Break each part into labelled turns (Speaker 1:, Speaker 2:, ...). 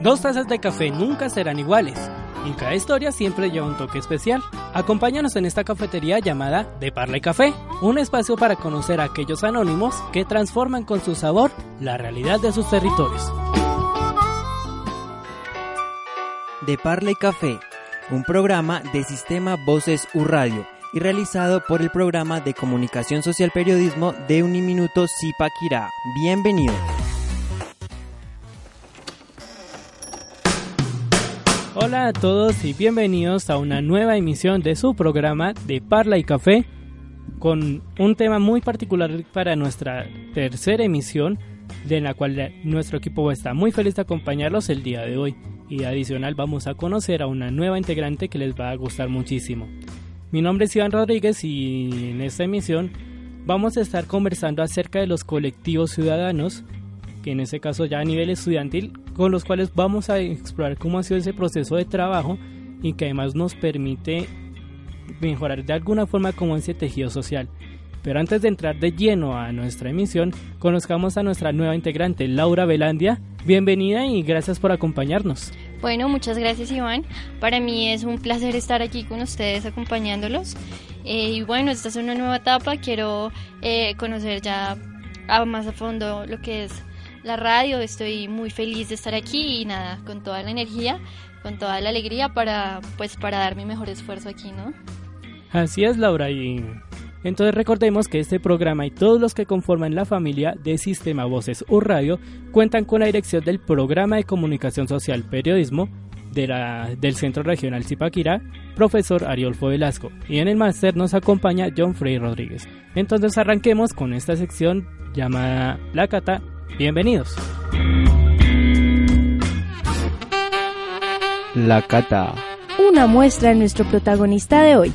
Speaker 1: Dos tazas de café nunca serán iguales. Y cada historia siempre lleva un toque especial. Acompáñanos en esta cafetería llamada De Parla y Café, un espacio para conocer a aquellos anónimos que transforman con su sabor la realidad de sus territorios.
Speaker 2: De Parla y Café, un programa de Sistema Voces U Radio y realizado por el programa de Comunicación Social Periodismo de Uniminuto Zipaquirá. Bienvenidos.
Speaker 1: Hola a todos y bienvenidos a una nueva emisión de su programa de Parla y Café con un tema muy particular para nuestra tercera emisión de la cual nuestro equipo está muy feliz de acompañarlos el día de hoy y adicional vamos a conocer a una nueva integrante que les va a gustar muchísimo. Mi nombre es Iván Rodríguez y en esta emisión vamos a estar conversando acerca de los colectivos ciudadanos que en este caso ya a nivel estudiantil, con los cuales vamos a explorar cómo ha sido ese proceso de trabajo y que además nos permite mejorar de alguna forma como ese tejido social. Pero antes de entrar de lleno a nuestra emisión, conozcamos a nuestra nueva integrante, Laura Velandia. Bienvenida y gracias por acompañarnos.
Speaker 3: Bueno, muchas gracias Iván. Para mí es un placer estar aquí con ustedes acompañándolos. Eh, y bueno, esta es una nueva etapa. Quiero eh, conocer ya a más a fondo lo que es la radio. Estoy muy feliz de estar aquí y nada, con toda la energía, con toda la alegría para, pues, para dar mi mejor esfuerzo aquí, ¿no?
Speaker 1: Así es, Laura. Y entonces recordemos que este programa y todos los que conforman la familia de Sistema Voces U Radio cuentan con la dirección del Programa de Comunicación Social Periodismo de la, del Centro Regional Zipaquirá, profesor Ariolfo Velasco. Y en el máster nos acompaña John Frey Rodríguez. Entonces arranquemos con esta sección llamada La Cata Bienvenidos.
Speaker 2: La Cata.
Speaker 4: Una muestra de nuestro protagonista de hoy.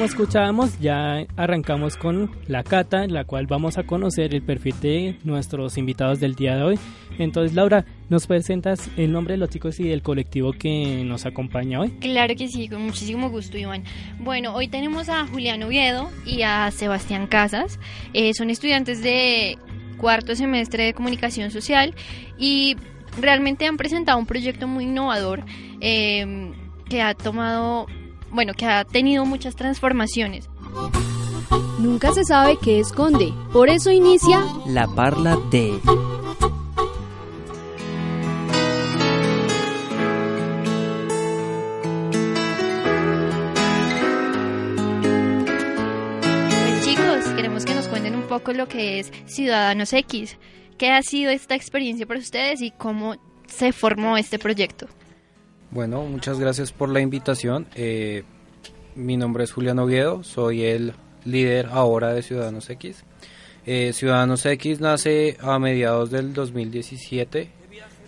Speaker 1: Como escuchábamos, ya arrancamos con la cata, en la cual vamos a conocer el perfil de nuestros invitados del día de hoy. Entonces, Laura, ¿nos presentas el nombre de los chicos y del colectivo que nos acompaña hoy?
Speaker 3: Claro que sí, con muchísimo gusto, Iván. Bueno, hoy tenemos a Julián Oviedo y a Sebastián Casas. Eh, son estudiantes de cuarto semestre de comunicación social y realmente han presentado un proyecto muy innovador eh, que ha tomado bueno, que ha tenido muchas transformaciones.
Speaker 4: Nunca se sabe qué esconde, por eso inicia
Speaker 2: La Parla de...
Speaker 3: Pues chicos, queremos que nos cuenten un poco lo que es Ciudadanos X. ¿Qué ha sido esta experiencia para ustedes y cómo se formó este proyecto?
Speaker 5: Bueno, muchas gracias por la invitación. Eh, mi nombre es Julián Oviedo, soy el líder ahora de Ciudadanos X. Eh, Ciudadanos X nace a mediados del 2017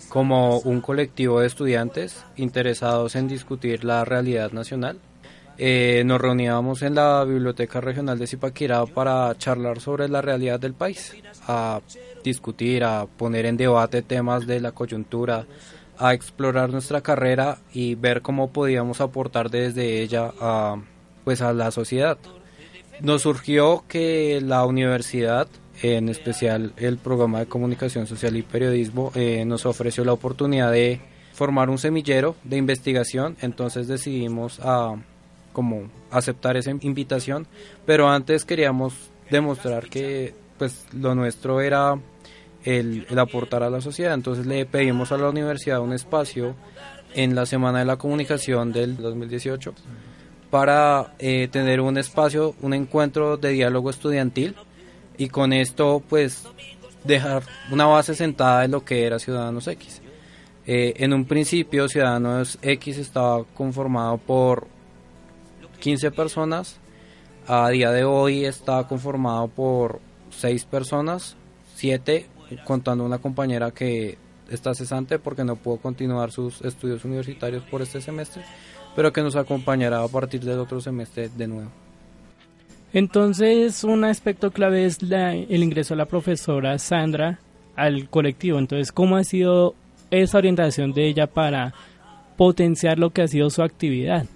Speaker 5: como un colectivo de estudiantes interesados en discutir la realidad nacional. Eh, nos reuníamos en la Biblioteca Regional de Zipaquirá para charlar sobre la realidad del país, a discutir, a poner en debate temas de la coyuntura, a explorar nuestra carrera y ver cómo podíamos aportar desde ella a, pues a la sociedad. Nos surgió que la universidad, en especial el programa de comunicación social y periodismo, eh, nos ofreció la oportunidad de formar un semillero de investigación, entonces decidimos como aceptar esa invitación, pero antes queríamos demostrar que pues lo nuestro era el, aportar a la sociedad. Entonces le pedimos a la universidad un espacio en la Semana de la Comunicación del 2018 para eh, tener un espacio, un encuentro de diálogo estudiantil y con esto pues dejar una base sentada de lo que era Ciudadanos X. Eh, en un principio Ciudadanos X estaba conformado por 15 personas, a día de hoy está conformado por 6 personas, 7 contando una compañera que está cesante porque no pudo continuar sus estudios universitarios por este semestre, pero que nos acompañará a partir del otro semestre de nuevo.
Speaker 1: Entonces, un aspecto clave es la, el ingreso de la profesora Sandra al colectivo. Entonces, ¿cómo ha sido esa orientación de ella para potenciar lo que ha sido su actividad?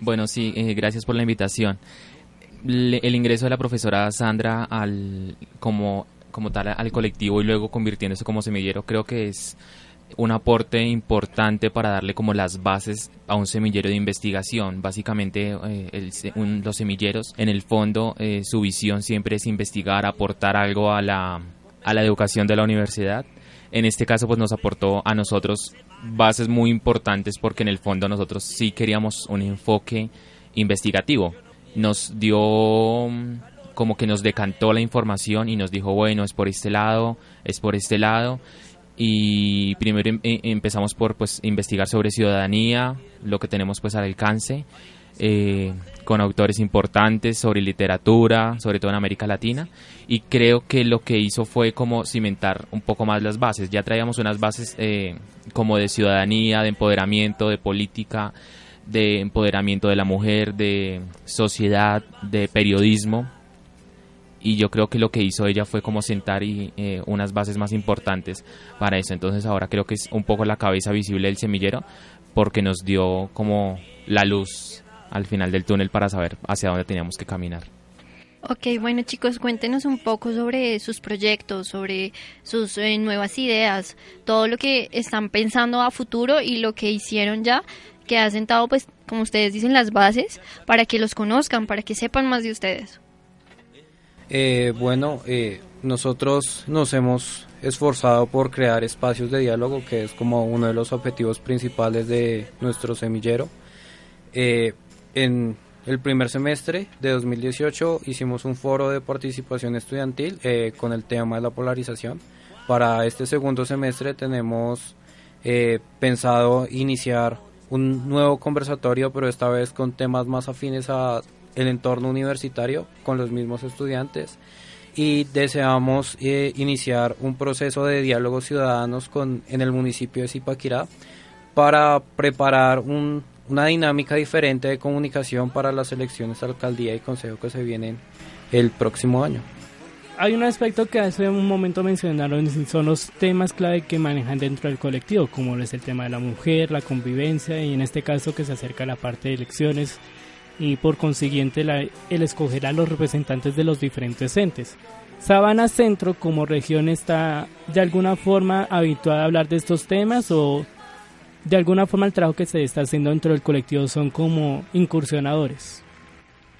Speaker 6: Bueno, sí, eh, gracias por la invitación. el ingreso de la profesora Sandra al como como tal al colectivo y luego convirtiéndose como semillero creo que es un aporte importante para darle como las bases a un semillero de investigación. Básicamente eh, los semilleros, en el fondo, eh, su visión siempre es investigar, aportar algo a la, a la educación de la universidad. En este caso, pues nos aportó a nosotros bases muy importantes porque en el fondo nosotros sí queríamos un enfoque investigativo. Nos dio como que nos decantó la información y nos dijo, bueno, es por este lado, es por este lado y primero em, eh, empezamos por pues investigar sobre ciudadanía, lo que tenemos pues al alcance, eh, con autores importantes sobre literatura, sobre todo en América Latina, y creo que lo que hizo fue como cimentar un poco más las bases. Ya traíamos unas bases eh, como de ciudadanía, de empoderamiento, de política, de empoderamiento de la mujer, de sociedad, de periodismo, y yo creo que lo que hizo ella fue como sentar y, eh, unas bases más importantes para eso. Entonces ahora creo que es un poco la cabeza visible del semillero porque nos dio como la luz al final del túnel para saber hacia dónde teníamos que caminar.
Speaker 3: Ok, bueno chicos, cuéntenos un poco sobre sus proyectos, sobre sus eh, nuevas ideas, todo lo que están pensando a futuro y lo que hicieron ya, que ha sentado, pues, como ustedes dicen, las bases para que los conozcan, para que sepan más de ustedes.
Speaker 5: Eh, bueno, eh, nosotros nos hemos esforzado por crear espacios de diálogo, que es como uno de los objetivos principales de nuestro semillero. Eh, en el primer semestre de 2018 hicimos un foro de participación estudiantil con el tema de la polarización. Para este segundo semestre tenemos pensado iniciar un nuevo conversatorio, pero esta vez con temas más afines a el entorno universitario con los mismos estudiantes y deseamos eh, iniciar un proceso de diálogos ciudadanos con, en el municipio de Zipaquirá para preparar una dinámica diferente de comunicación para las elecciones alcaldía y consejo que se vienen el próximo año.
Speaker 1: Hay un aspecto que hace un momento mencionaron, son los temas clave que manejan dentro del colectivo, como es el tema de la mujer, la convivencia y en este caso que se acerca a la parte de elecciones y por consiguiente el escoger a los representantes de los diferentes entes. Sabana Centro como región está de alguna forma habituada a hablar de estos temas o de alguna forma el trabajo que se está haciendo dentro del colectivo son como incursionadores.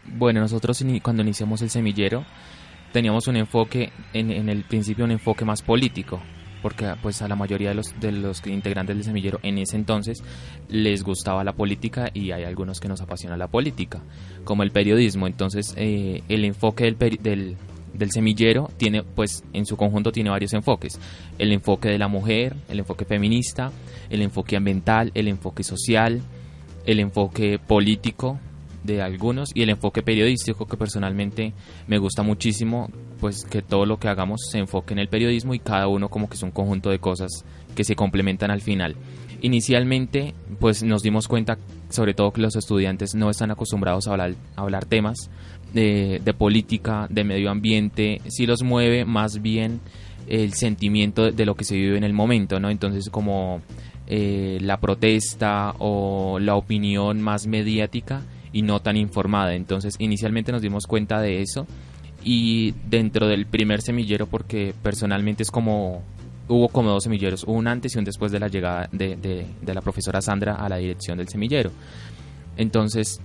Speaker 6: Bueno, nosotros cuando iniciamos el semillero teníamos un enfoque, en, en el principio un enfoque más político, porque pues a la mayoría de los, de los integrantes del semillero en ese entonces les gustaba la política y hay algunos que nos apasiona la política, como el periodismo. Entonces eh, el enfoque del, del, del semillero tiene, pues en su conjunto tiene varios enfoques. El enfoque de la mujer, el enfoque feminista, el enfoque ambiental, el enfoque social, el enfoque político, de algunos y el enfoque periodístico que personalmente me gusta muchísimo, pues que todo lo que hagamos se enfoque en el periodismo y cada uno como que es un conjunto de cosas que se complementan al final. Inicialmente, pues nos dimos cuenta, sobre todo que los estudiantes no están acostumbrados a hablar, a hablar temas de, de política, de medio ambiente, si los mueve más bien el sentimiento de lo que se vive en el momento, ¿no? Entonces como eh, la protesta o la opinión más mediática y no tan informada. Entonces, inicialmente nos dimos cuenta de eso y dentro del primer semillero, porque personalmente es como hubo como dos semilleros, un antes y un después de la llegada de, de, la profesora Sandra a la dirección del semillero. Entonces,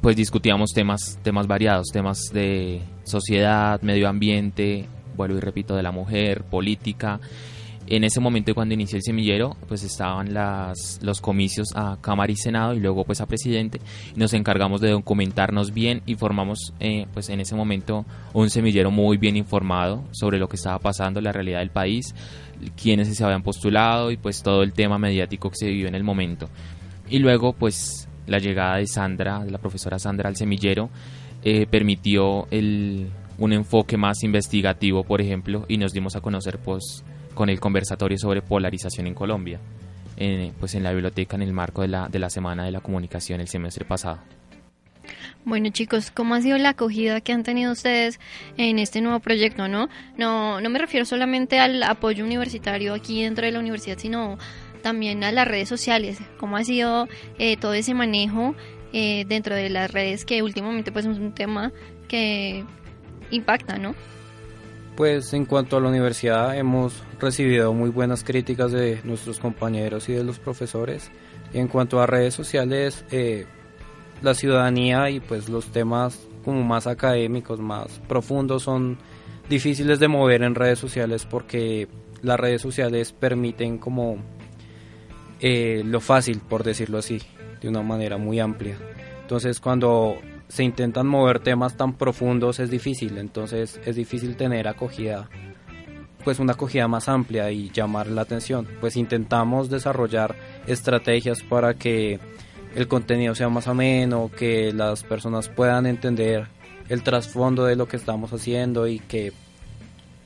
Speaker 6: pues discutíamos temas, temas variados, temas de sociedad, medio ambiente, vuelvo y repito, de la mujer, política, en ese momento cuando inicié el semillero, pues estaban las, los comicios a Cámara y Senado y luego pues a Presidente. Nos encargamos de documentarnos bien y formamos eh, pues en ese momento un semillero muy bien informado sobre lo que estaba pasando, la realidad del país, quiénes se habían postulado y pues todo el tema mediático que se vivió en el momento. Y luego pues la llegada de Sandra, de la profesora Sandra al semillero, eh, permitió el, un enfoque más investigativo, por ejemplo, y nos dimos a conocer pues con el conversatorio sobre polarización en Colombia, en, pues en la biblioteca en el marco de la, de la Semana de la Comunicación el semestre pasado.
Speaker 3: Bueno chicos, ¿cómo ha sido la acogida que han tenido ustedes en este nuevo proyecto? No, no, no me refiero solamente al apoyo universitario aquí dentro de la universidad, sino también a las redes sociales. ¿Cómo ha sido eh, todo ese manejo eh, dentro de las redes que últimamente pues es un tema que impacta, ¿no?
Speaker 5: Pues en cuanto a la universidad hemos recibido muy buenas críticas de nuestros compañeros y de los profesores. Y en cuanto a redes sociales, eh, la ciudadanía y pues los temas como más académicos, más profundos son difíciles de mover en redes sociales porque las redes sociales permiten como eh, lo fácil, por decirlo así, de una manera muy amplia. Entonces cuando se intentan mover temas tan profundos es difícil, entonces es difícil tener acogida, pues una acogida más amplia y llamar la atención. Pues intentamos desarrollar estrategias para que el contenido sea más ameno, que las personas puedan entender el trasfondo de lo que estamos haciendo y que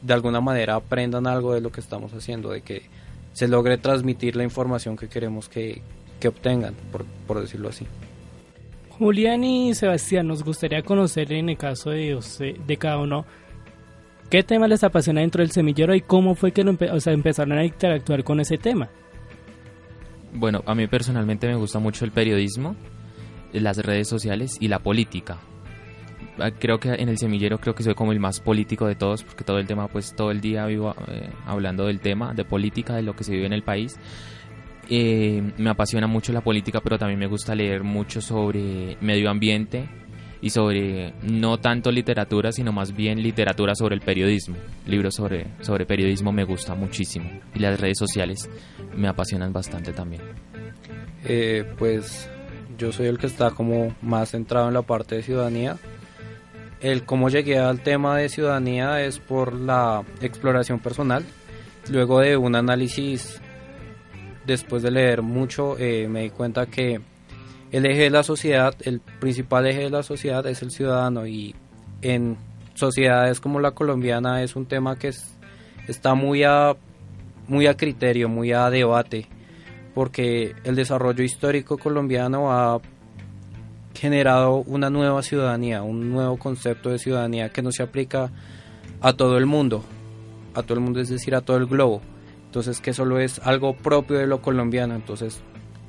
Speaker 5: de alguna manera aprendan algo de lo que estamos haciendo, de que se logre transmitir la información que queremos que, que obtengan, por, por decirlo así.
Speaker 1: Julián y Sebastián, nos gustaría conocer en el caso de, cada uno qué tema les apasiona dentro del semillero y cómo fue que empezaron a interactuar con ese tema.
Speaker 6: Bueno, a mí personalmente me gusta mucho el periodismo, las redes sociales y la política. Ah, creo que en el semillero creo que soy como el más político de todos porque todo el tema pues todo el día vivo eh, hablando del tema de política de lo que se vive en el país eh, me apasiona mucho la política pero también me gusta leer mucho sobre medio ambiente y sobre no tanto literatura sino más bien literatura sobre el periodismo. Libros sobre sobre periodismo me gusta muchísimo y las redes sociales me apasionan bastante también.
Speaker 5: Eh, pues yo soy el que está como más centrado en la parte de ciudadanía. El cómo llegué al tema de ciudadanía es por la exploración personal. Luego de un análisis, después de leer mucho, eh, me di cuenta que el eje de la sociedad, el principal eje de la sociedad es el ciudadano y en sociedades como la colombiana es un tema que está muy a, muy a criterio, muy a debate, porque el desarrollo histórico colombiano ha generado una nueva ciudadanía, un nuevo concepto de ciudadanía que no se aplica a todo el mundo, a todo el mundo, es decir, a todo el globo. Entonces, que solo es algo propio de lo colombiano. Entonces,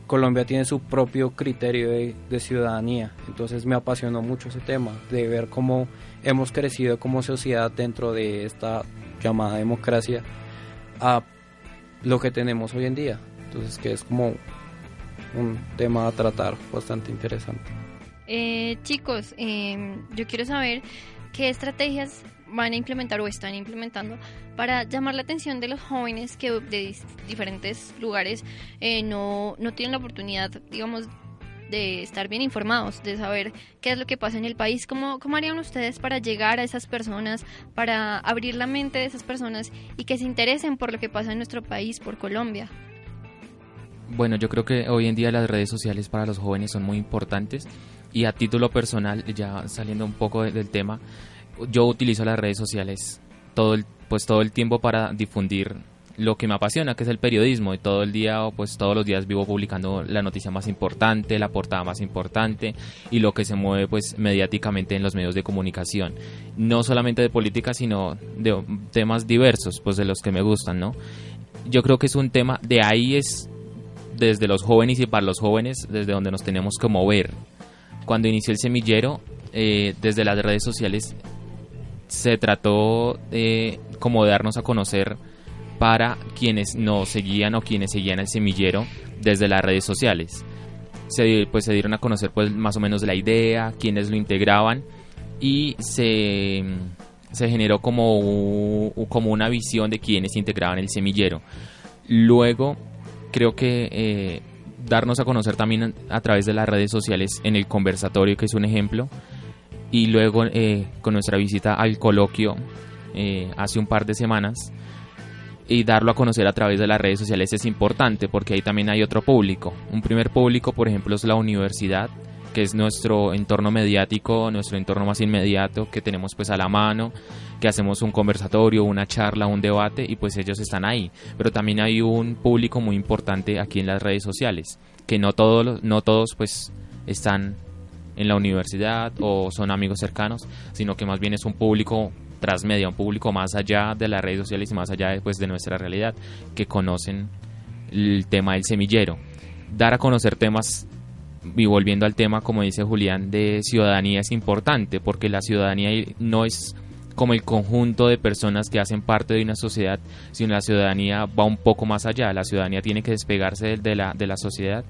Speaker 5: Colombia tiene su propio criterio de, ciudadanía. Entonces, me apasionó mucho ese tema, de ver cómo hemos crecido como sociedad dentro de esta llamada democracia a lo que tenemos hoy en día. Entonces, que es como un tema a tratar bastante interesante.
Speaker 3: Eh, chicos, em, yo quiero saber qué estrategias van a implementar o están implementando para llamar la atención de los jóvenes que de diferentes lugares eh, no, no tienen la oportunidad, digamos, de estar bien informados, de saber qué es lo que pasa en el país. ¿Cómo, ¿Cómo harían ustedes para llegar a esas personas, para abrir la mente de esas personas y que se interesen por lo que pasa en nuestro país, por Colombia?
Speaker 6: Bueno, yo creo que hoy en día las redes sociales para los jóvenes son muy importantes y a título personal, ya saliendo un poco del tema, yo utilizo las redes sociales todo el, pues todo el tiempo para difundir lo que me apasiona, que es el periodismo, y todo el día, pues todos los días vivo publicando la noticia más importante, la portada más importante y lo que se mueve pues mediáticamente en los medios de comunicación, no solamente de política, sino de temas diversos, pues de los que me gustan, ¿no? Yo creo que es un tema, de ahí es desde los jóvenes y para los jóvenes, desde donde nos tenemos que mover, cuando inició el semillero, eh, desde las redes sociales se trató de como darnos a conocer para quienes nos seguían o quienes seguían el semillero desde las redes sociales. Se, pues se dieron a conocer pues más o menos la idea, quienes lo integraban y se, se generó como, como una visión de quienes integraban el semillero. Luego creo que eh, darnos a conocer también a través de las redes sociales en el conversatorio, que es un ejemplo, y luego eh, con nuestra visita al coloquio eh, hace un par de semanas, y darlo a conocer a través de las redes sociales es importante porque ahí también hay otro público. Un primer público, por ejemplo, es la universidad, que es nuestro entorno mediático, nuestro entorno más inmediato que tenemos pues a la mano, que hacemos un conversatorio, una charla, un debate y pues ellos están ahí. Pero también hay un público muy importante aquí en las redes sociales, que no todos, no todos pues están en la universidad o son amigos cercanos, sino que más bien es un público transmedia, un público más allá de las redes sociales y más allá pues, de nuestra realidad, que conocen el tema del semillero. Dar a conocer temas y volviendo al tema, como dice Julián, de ciudadanía es importante, porque la ciudadanía no es como el conjunto de personas que hacen parte de una sociedad, sino la ciudadanía va un poco más allá. La ciudadanía tiene que despegarse de la, de la sociedad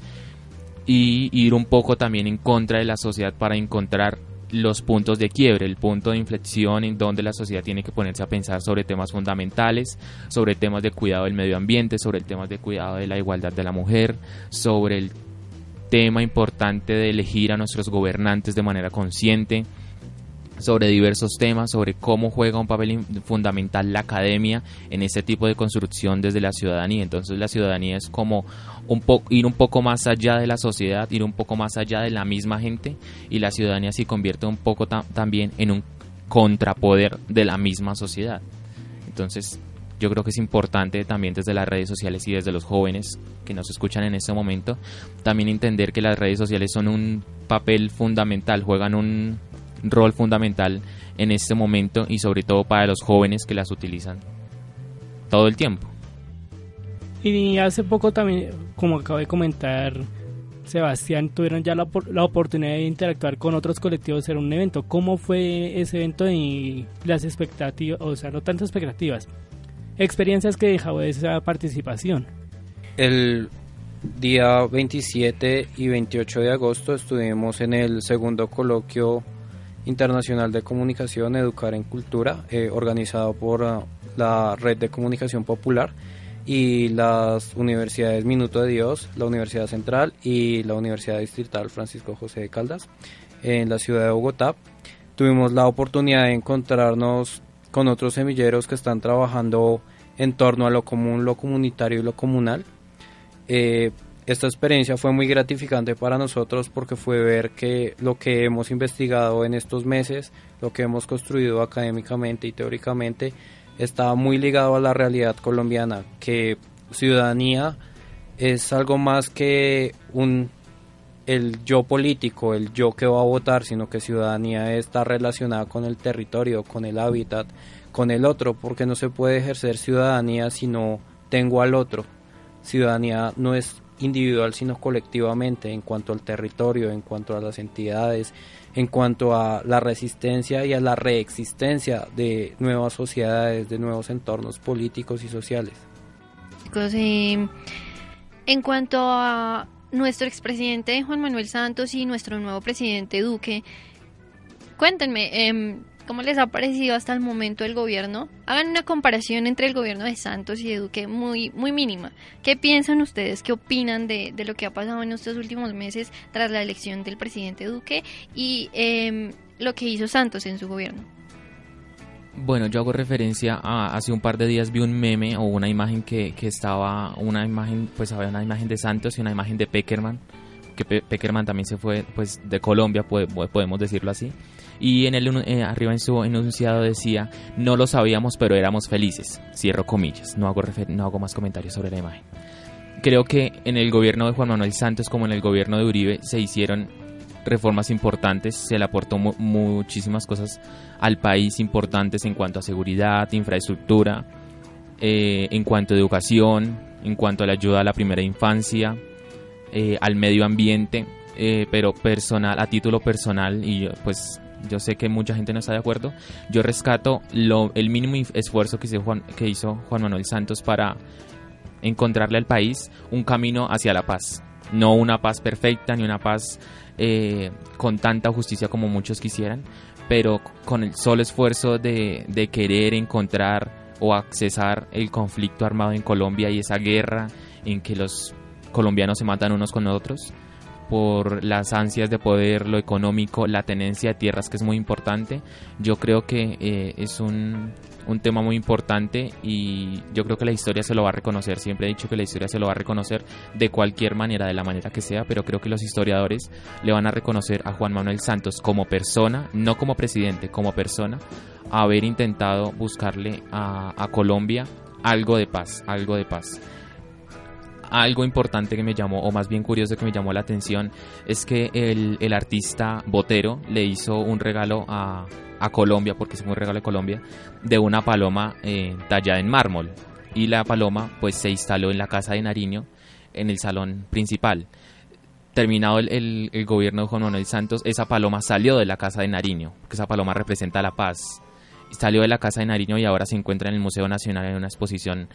Speaker 6: y ir un poco también en contra de la sociedad para encontrar los puntos de quiebre, el punto de inflexión en donde la sociedad tiene que ponerse a pensar sobre temas fundamentales, sobre temas de cuidado del medio ambiente, sobre el de cuidado de la igualdad de la mujer, sobre el tema importante de elegir a nuestros gobernantes de manera consciente, sobre diversos temas, sobre cómo juega un papel fundamental la academia en este tipo de construcción desde la ciudadanía. Entonces la ciudadanía es como un ir un poco más allá de la sociedad, ir un poco más allá de la misma gente y la ciudadanía se convierte un poco también en un contrapoder de la misma sociedad. Entonces yo creo que es importante también desde las redes sociales y desde los jóvenes que nos escuchan en este momento, también entender que las redes sociales son un papel fundamental, juegan un rol fundamental en este momento y sobre todo para los jóvenes que las utilizan todo el tiempo.
Speaker 1: Y hace poco también, como acabo de comentar, Sebastián, tuvieron ya la, la, oportunidad de interactuar con otros colectivos en un evento. ¿Cómo fue ese evento y las expectativas, o sea, no tantas expectativas, experiencias que dejó esa participación?
Speaker 5: El día 27 y 28 de agosto estuvimos en el segundo coloquio Internacional de Comunicación Educar en Cultura, eh, organizado por ah, la Red de Comunicación Popular y las universidades Minuto de Dios, la Universidad Central y la Universidad Distrital Francisco José de Caldas en la ciudad de Bogotá. Tuvimos la oportunidad de encontrarnos con otros semilleros que están trabajando en torno a lo común, lo comunitario y lo comunal. Eh, esta experiencia fue muy gratificante para nosotros porque fue ver que lo que hemos investigado en estos meses, lo que hemos construido académicamente y teóricamente, está muy ligado a la realidad colombiana, que ciudadanía es algo más que un el yo político, el yo que va a votar, sino que ciudadanía está relacionada con el territorio, con el hábitat, con el otro, porque no se puede ejercer ciudadanía si no tengo al otro. Ciudadanía no es individual sino colectivamente en cuanto al territorio, en cuanto a las entidades, en cuanto a la resistencia y a la reexistencia de nuevas sociedades, de nuevos entornos políticos y sociales.
Speaker 3: Eh, en cuanto a nuestro expresidente Juan Manuel Santos y nuestro nuevo presidente Duque, cuéntenme, em, ¿Cómo les ha parecido hasta el momento el gobierno? Hagan una comparación entre el gobierno de Santos y de Duque muy, muy mínima. ¿Qué piensan ustedes? ¿Qué opinan de, lo que ha pasado en estos últimos meses tras la elección del presidente Duque y em, lo que hizo Santos en su gobierno?
Speaker 6: Bueno, yo hago referencia a hace un par de días vi un meme o una imagen que, que estaba, una imagen, pues había una imagen de Santos y una imagen de Peckerman, que Peckerman también se fue pues de Colombia, podemos decirlo así. Y en el eh, arriba en su enunciado decía no lo sabíamos pero éramos felices cierro comillas no hago no hago más comentarios sobre la imagen. Creo que en el gobierno de Juan Manuel Santos como en el gobierno de Uribe se hicieron reformas importantes se le aportó muchísimas cosas al país importantes en cuanto a seguridad infraestructura eh, en cuanto a educación en cuanto a la ayuda a la primera infancia eh, al medio ambiente pero personal a título personal y pues yo sé que mucha gente no está de acuerdo, yo rescato lo, el mínimo esfuerzo que hizo, Juan, Manuel Santos para encontrarle al país un camino hacia la paz. No una paz perfecta ni una paz eh, con tanta justicia como muchos quisieran, pero con el solo esfuerzo de querer encontrar o accesar el conflicto armado en Colombia y esa guerra en que los colombianos se matan unos con otros por las ansias de poder, lo económico, la tenencia de tierras, que es muy importante. Yo creo que eh, es un, un, tema muy importante y yo creo que la historia se lo va a reconocer. Siempre he dicho que la historia se lo va a reconocer de cualquier manera, de la manera que sea, pero creo que los historiadores le van a reconocer a Juan Manuel Santos como persona, no como presidente, como persona, haber intentado buscarle a, a Colombia algo de paz, algo de paz algo importante que me llamó, o más bien curioso que me llamó la atención, es que el, el artista Botero le hizo un regalo a, a, Colombia, porque es un regalo de Colombia, de una paloma eh, tallada en mármol. Y la paloma pues se instaló en la casa de Nariño, en el salón principal. terminado el, el, gobierno de Juan Manuel Santos, esa paloma salió de la Casa de Nariño, porque esa paloma representa la paz. Salió de la Casa de Nariño y ahora se encuentra en el Museo Nacional en una exposición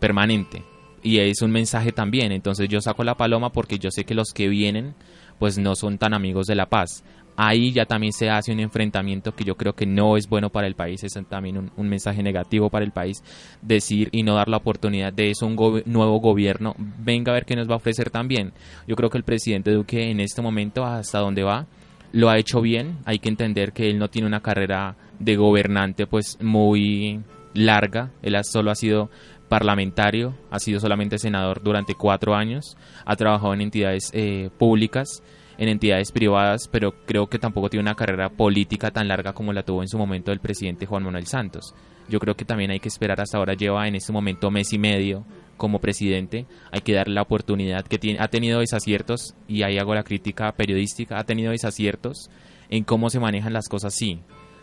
Speaker 6: permanente. Y es un mensaje también, entonces yo saco la paloma porque yo sé que los que vienen pues no son tan amigos de la paz. Ahí ya también se hace un enfrentamiento que yo creo que no es bueno para el país, es también un, mensaje negativo para el país, decir y no dar la oportunidad de eso un nuevo gobierno, venga a ver qué nos va a ofrecer también. Yo creo que el presidente Duque en este momento, hasta donde va, lo ha hecho bien, hay que entender que él no tiene una carrera de gobernante pues muy larga, él solo ha sido parlamentario, ha sido solamente senador durante cuatro años, ha trabajado en entidades eh, públicas, en entidades privadas, pero creo que tampoco tiene una carrera política tan larga como la tuvo en su momento el presidente Juan Manuel Santos. Yo creo que también hay que esperar hasta ahora, lleva en este momento mes y medio como presidente, hay que darle la oportunidad que tiene, ha tenido desaciertos, y ahí hago la crítica periodística, ha tenido desaciertos en cómo se manejan las cosas, sí.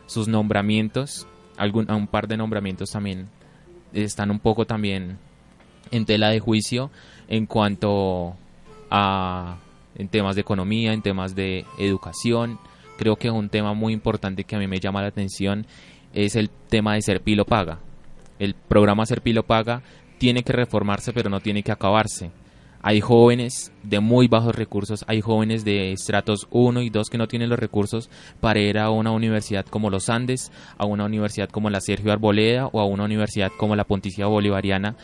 Speaker 6: Sus nombramientos, algún, un par de nombramientos también están un poco también en tela de juicio en cuanto a en temas de economía, en temas de educación. Creo que un tema muy importante que a mí me llama la atención es el tema de Serpilo Paga. El programa Serpilo Paga tiene que reformarse, pero no tiene que acabarse. Hay jóvenes de muy bajos recursos, hay jóvenes de estratos 1 y 2 que no tienen los recursos para ir a una universidad como los Andes, a una universidad como la Sergio Arboleda o a una universidad como la Pontificia Bolivariana,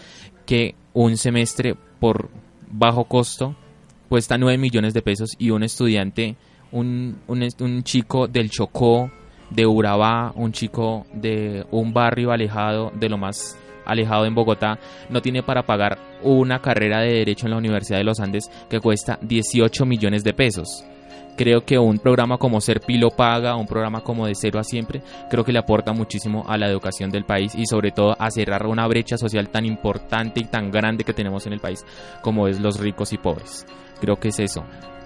Speaker 6: que un semestre por bajo costo cuesta 9 millones de pesos y un estudiante, un, un, chico del Chocó, de Urabá, un chico de un barrio alejado, de lo más alejado en Bogotá, no tiene para pagar una carrera de Derecho en la Universidad de los Andes que cuesta 18 millones de pesos. Creo que un programa como Ser Pilo Paga, un programa como De Cero a Siempre, creo que le aporta muchísimo a la educación del país y sobre todo a cerrar una brecha social tan importante y tan grande que tenemos en el país como es los ricos y pobres. Creo que es eso.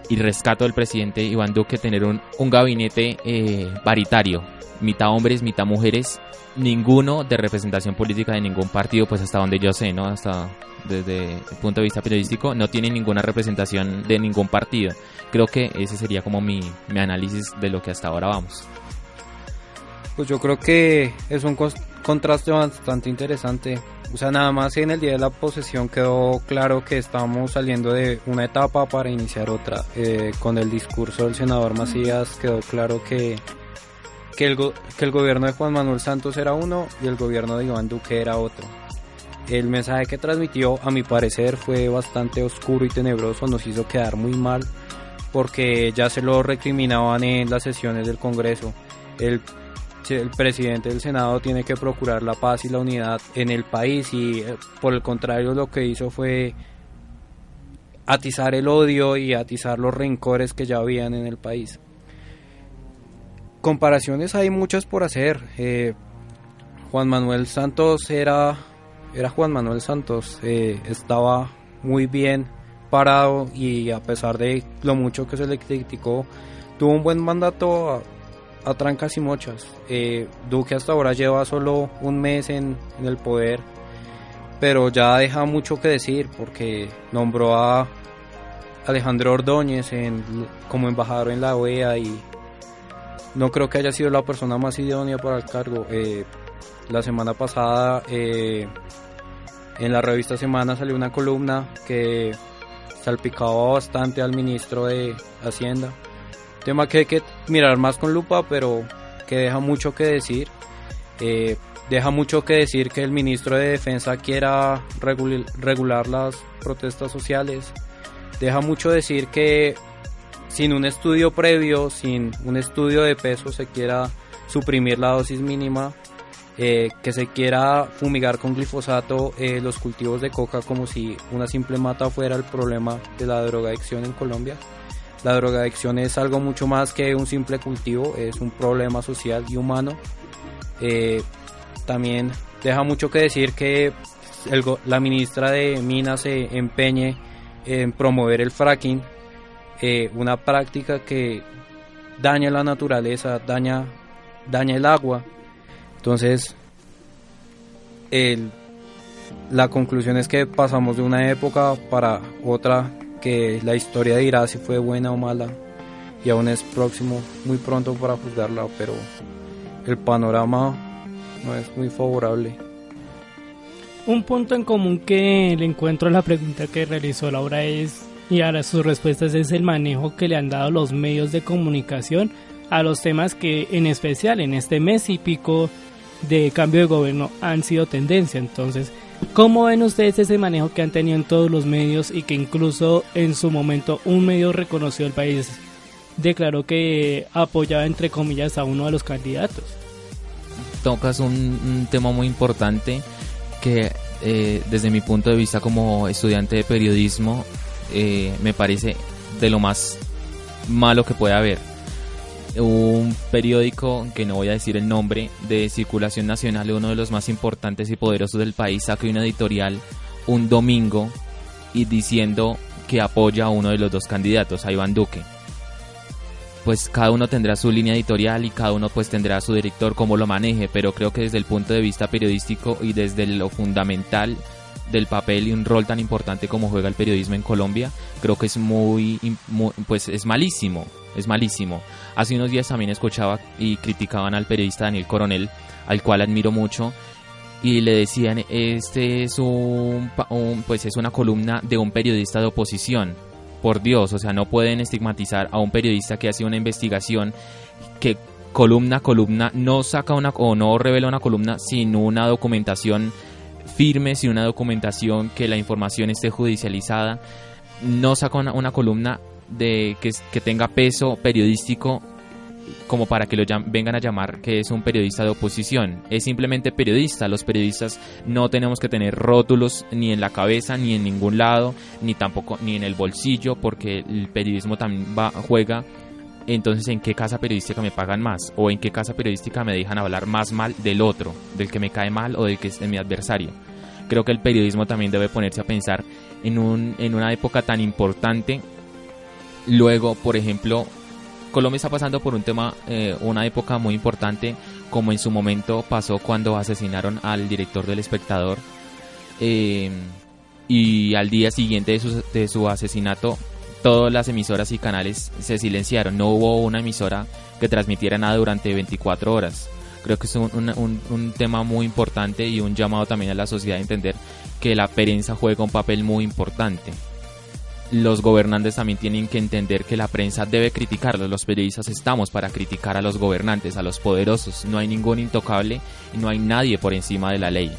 Speaker 6: Y rescato del presidente Iván Duque tener un, un gabinete eh, mitad hombres, mitad mujeres, ninguno de representación política de ningún partido, pues hasta donde yo sé, ¿no? Hasta desde el punto de vista periodístico, no tiene ninguna representación de ningún partido. Creo que ese sería como mi, mi análisis de lo que hasta ahora vamos.
Speaker 5: Pues yo creo que es un contraste bastante interesante o sea, nada más en el día de la posesión quedó claro que estábamos saliendo de una etapa para iniciar otra. Eh, con el discurso del senador Macías quedó claro que, que, el que el gobierno de Juan Manuel Santos era uno y el gobierno de Iván Duque era otro. El mensaje que transmitió, a mi parecer, fue bastante oscuro y tenebroso, nos hizo quedar muy mal porque ya se lo recriminaban en las sesiones del Congreso. El el presidente del Senado tiene que procurar la paz y la unidad en el país y eh, por el contrario lo que hizo fue atizar el odio y atizar los rencores que ya habían en el país. Comparaciones hay muchas por hacer. Eh, Juan Manuel Santos era, era Juan Manuel Santos, eh, estaba muy bien parado y a pesar de lo mucho que se le criticó, tuvo un buen mandato a trancas y mochas. Eh, Duque hasta ahora lleva solo un mes en, el poder, pero ya deja mucho que decir porque nombró a Alejandro Ordóñez en, como embajador en la OEA y no creo que haya sido la persona más idónea para el cargo. Eh, la semana pasada eh, en la revista Semana salió una columna que salpicaba bastante al ministro de Hacienda Tema que hay que mirar más con lupa, pero que deja mucho que decir. Eh, deja mucho que decir que el ministro de Defensa quiera regular las protestas sociales. Deja mucho decir que sin un estudio previo, sin un estudio de peso, se quiera suprimir la dosis mínima, eh, que se quiera fumigar con glifosato eh, los cultivos de coca como si una simple mata fuera el problema de la drogadicción en Colombia. La drogadicción es algo mucho más que un simple cultivo, es un problema social y humano. Eh, también deja mucho que decir que la ministra de Minas se empeñe en promover el fracking, eh, una práctica que daña la naturaleza, daña, daña el agua. Entonces, la conclusión es que pasamos de una época para otra que la historia dirá si fue buena o mala y aún es próximo, muy pronto para juzgarla, pero el panorama no es muy favorable.
Speaker 1: Un punto en común que le encuentro a la pregunta que realizó Laura es, y ahora sus respuestas es el manejo que le han dado los medios de comunicación a los temas que en especial en este mes y pico de cambio de gobierno han sido tendencia. Entonces, ¿cómo ven ustedes ese manejo que han tenido en todos los medios y que incluso en su momento un medio reconocido del país declaró que apoyaba entre comillas a uno de los candidatos?
Speaker 6: Tocas un, tema muy importante que eh, desde mi punto de vista como estudiante de periodismo eh, me parece de lo más malo que puede haber un periódico, que no voy a decir el nombre, de circulación nacional, uno de los más importantes y poderosos del país, saca una editorial un domingo y diciendo que apoya a uno de los dos candidatos, a Iván Duque. Pues cada uno tendrá su línea editorial y cada uno pues tendrá su director como lo maneje, pero creo que desde el punto de vista periodístico y desde lo fundamental del papel y un rol tan importante como juega el periodismo en Colombia, creo que es muy, pues es malísimo, es malísimo. Hace unos días también escuchaba y criticaban al periodista Daniel Coronel, al cual admiro mucho, y le decían, este es un, pues es una columna de un periodista de oposición. Por Dios, o sea, no pueden estigmatizar a un periodista que hace una investigación que columna columna no saca una o no revela una columna sin una documentación firme, sin una documentación que la información esté judicializada, no saca una, columna de que, que, tenga peso periodístico como para que lo vengan a llamar que es un periodista de oposición. Es simplemente periodista. Los periodistas no tenemos que tener rótulos ni en la cabeza, ni en ningún lado, ni tampoco ni en el bolsillo, porque el periodismo también juega. Entonces, ¿en qué casa periodística me pagan más? ¿O en qué casa periodística me dejan hablar más mal del otro, del que me cae mal o del que es mi adversario? creo que el periodismo también debe ponerse a pensar en, un, en una época tan importante. Luego, por ejemplo, Colombia está pasando por un tema, eh, una época muy importante, como en su momento pasó cuando asesinaron al director del espectador. Eh, y al día siguiente de su, de su asesinato, todas las emisoras y canales se silenciaron. No hubo una emisora que transmitiera nada durante 24 horas. Creo que es un, tema muy importante y un llamado también a la sociedad a entender que la prensa juega un papel muy importante. Los gobernantes también tienen que entender que la prensa debe criticarlos. Los periodistas estamos para criticar a los gobernantes, a los poderosos. No hay ningún intocable y no hay nadie por encima de la ley.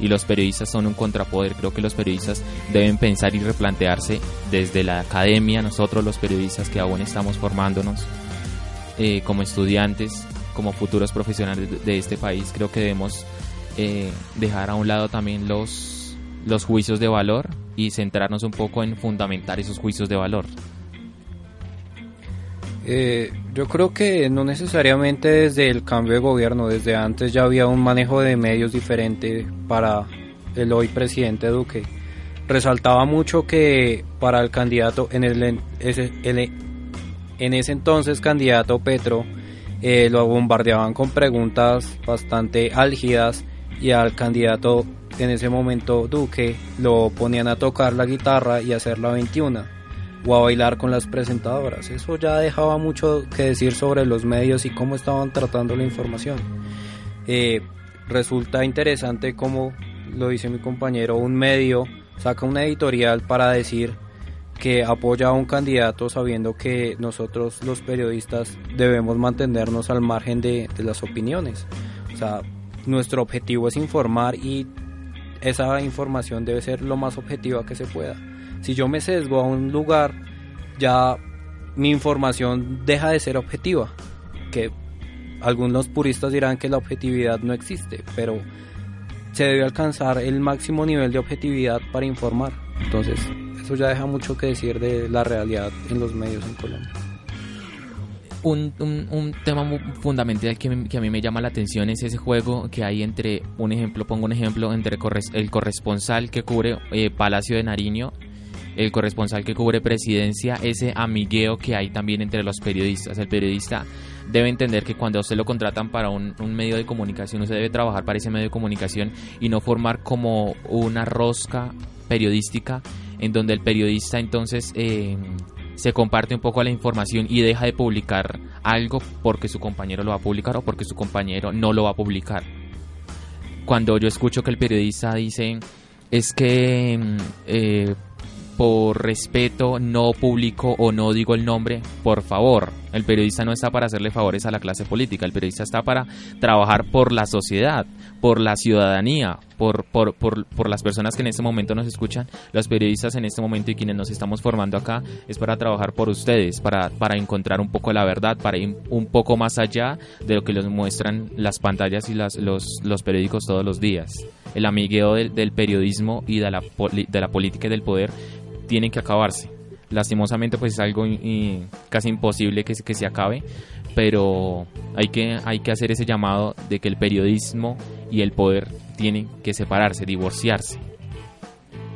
Speaker 6: Y los periodistas son un contrapoder. Creo que los periodistas deben pensar y replantearse desde la academia, nosotros los periodistas que aún estamos formándonos eh, como estudiantes, como futuros profesionales de, este país, creo que debemos eh, dejar a un lado también los, los juicios de valor y centrarnos un poco en fundamentar esos juicios de valor.
Speaker 5: Eh, yo creo que no necesariamente desde el cambio de gobierno, desde antes ya había un manejo de medios diferente para el hoy presidente Duque. Resaltaba mucho que para el candidato, en, el, en ese entonces candidato Petro, eh, lo bombardeaban con preguntas bastante álgidas y al candidato en ese momento Duque lo ponían a tocar la guitarra y hacer la 21 o a bailar con las presentadoras. Eso ya dejaba mucho que decir sobre los medios y cómo estaban tratando la información. Eh, resulta interesante como lo dice mi compañero, un medio saca una editorial para decir que apoya a un candidato sabiendo que nosotros los periodistas debemos mantenernos al margen de, las opiniones. O sea, nuestro objetivo es informar y esa información debe ser lo más objetiva que se pueda. Si yo me sesgo a un lugar, ya mi información deja de ser objetiva. Que algunos puristas dirán que la objetividad no existe, pero se debe alcanzar el máximo nivel de objetividad para informar. Entonces, eso ya deja mucho que decir de la realidad en los medios en Colombia.
Speaker 6: Un, un, tema fundamental que, a mí me llama la atención es ese juego que hay entre, un ejemplo, pongo un ejemplo, entre el corresponsal que cubre eh, Palacio de Nariño, el corresponsal que cubre Presidencia, ese amigueo que hay también entre los periodistas. El periodista debe entender que cuando usted lo contratan para un, un medio de comunicación, usted debe trabajar para ese medio de comunicación y no formar como una rosca periodística en donde el periodista entonces eh, se comparte un poco la información y deja de publicar algo porque su compañero lo va a publicar o porque su compañero no lo va a publicar. Cuando yo escucho que el periodista dice es que mm, eh, por respeto no publico o no digo el nombre, por favor. El periodista no está para hacerle favores a la clase política, el periodista está para trabajar por la sociedad, por la ciudadanía, por, por, por, por las personas que en este momento nos escuchan. Los periodistas en este momento y quienes nos estamos formando acá es para trabajar por ustedes, para, para encontrar un poco la verdad, para ir un poco más allá de lo que nos muestran las pantallas y las, los, los periódicos todos los días. El amigueo del, del periodismo y de la, de la política y del poder tienen que acabarse. Lastimosamente pues es algo casi imposible que, que se acabe, pero hay que, hay que hacer ese llamado de que el periodismo y el poder tienen que separarse, divorciarse.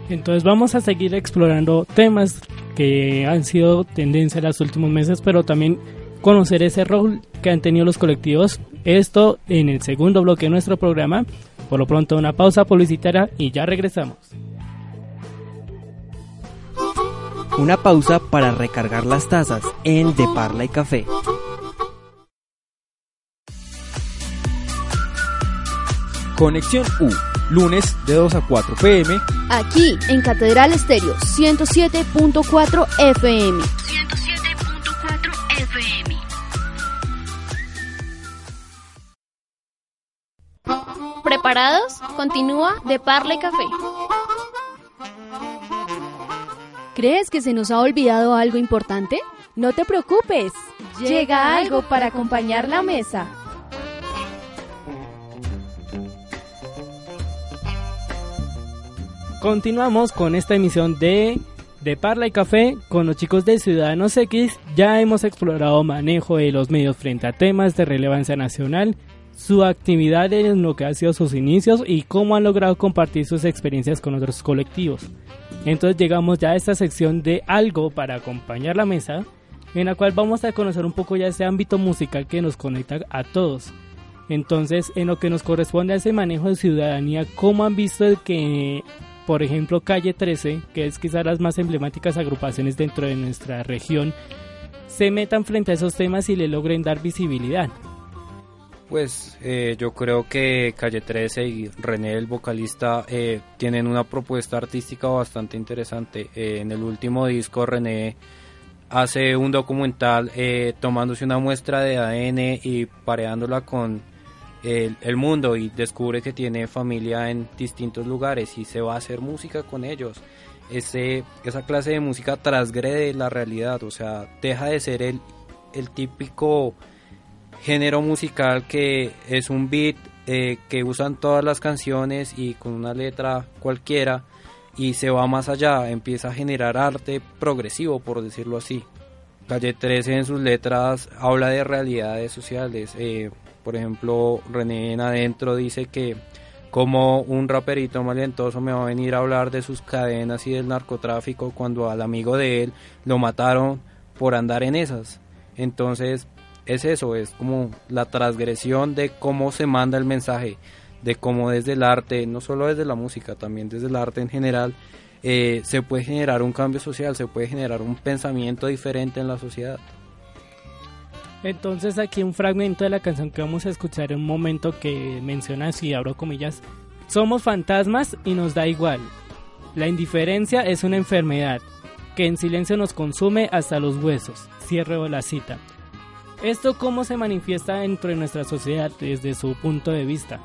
Speaker 1: Entonces vamos a seguir explorando temas que han sido tendencia en los últimos meses, pero también conocer ese rol que han tenido los colectivos. Esto en el segundo bloque de nuestro programa. Por lo pronto una pausa publicitaria y ya regresamos.
Speaker 2: Una pausa para recargar las tazas en De Parla y Café.
Speaker 7: Conexión U, lunes de 2 a 4 pm.
Speaker 4: Aquí en Catedral Estéreo 107.4 FM.
Speaker 8: 107.4
Speaker 4: ¿Preparados? Continúa De Parla y Café. ¿Crees que se nos ha olvidado algo importante? No te preocupes. Llega algo para acompañar la mesa.
Speaker 1: Continuamos con esta emisión de de Parla y Café con los chicos de Ciudadanos X. Ya hemos explorado manejo de los medios frente a temas de relevancia nacional, su actividad en lo que ha sido sus inicios y cómo han logrado compartir sus experiencias con otros colectivos. Entonces llegamos ya a esta sección de algo para acompañar la mesa, en la cual vamos a conocer un poco ya ese ámbito musical que nos conecta a todos. Entonces, en lo que nos corresponde a ese manejo de ciudadanía, ¿cómo han visto que por ejemplo Calle 13, que es quizás las más emblemáticas agrupaciones dentro de nuestra región, se metan frente a esos temas y le logren dar visibilidad.
Speaker 5: Pues eh, yo creo que Calle 13 y René, el vocalista, eh, tienen una propuesta artística bastante interesante. Eh, en el último disco René hace un documental tomándose una muestra de ADN y pareándola con el, mundo y descubre que tiene familia en distintos lugares y se va a hacer música con ellos. Ese, esa clase de música transgrede la realidad, o sea, deja de ser el, el típico género musical que es un beat eh, que usan todas las canciones y con una letra cualquiera y se va más allá, empieza a generar arte progresivo, por decirlo así. Calle 13 en sus letras habla de realidades sociales. Eh, por ejemplo, René en Adentro dice que como un raperito malientoso me va a venir a hablar de sus cadenas y del narcotráfico cuando al amigo de él lo mataron por andar en esas. Entonces es eso, es como la transgresión de cómo se manda el mensaje, de cómo desde el arte, no solo desde la música, también desde el arte en general, eh, se puede generar un cambio social, se puede generar un pensamiento diferente en la sociedad.
Speaker 1: Entonces aquí un fragmento de la canción que vamos a escuchar en un momento que menciona así, abro comillas, somos fantasmas y nos da igual. La indiferencia es una enfermedad que en silencio nos consume hasta los huesos. Cierro la cita. ¿Esto cómo se manifiesta dentro de nuestra sociedad desde su punto de vista?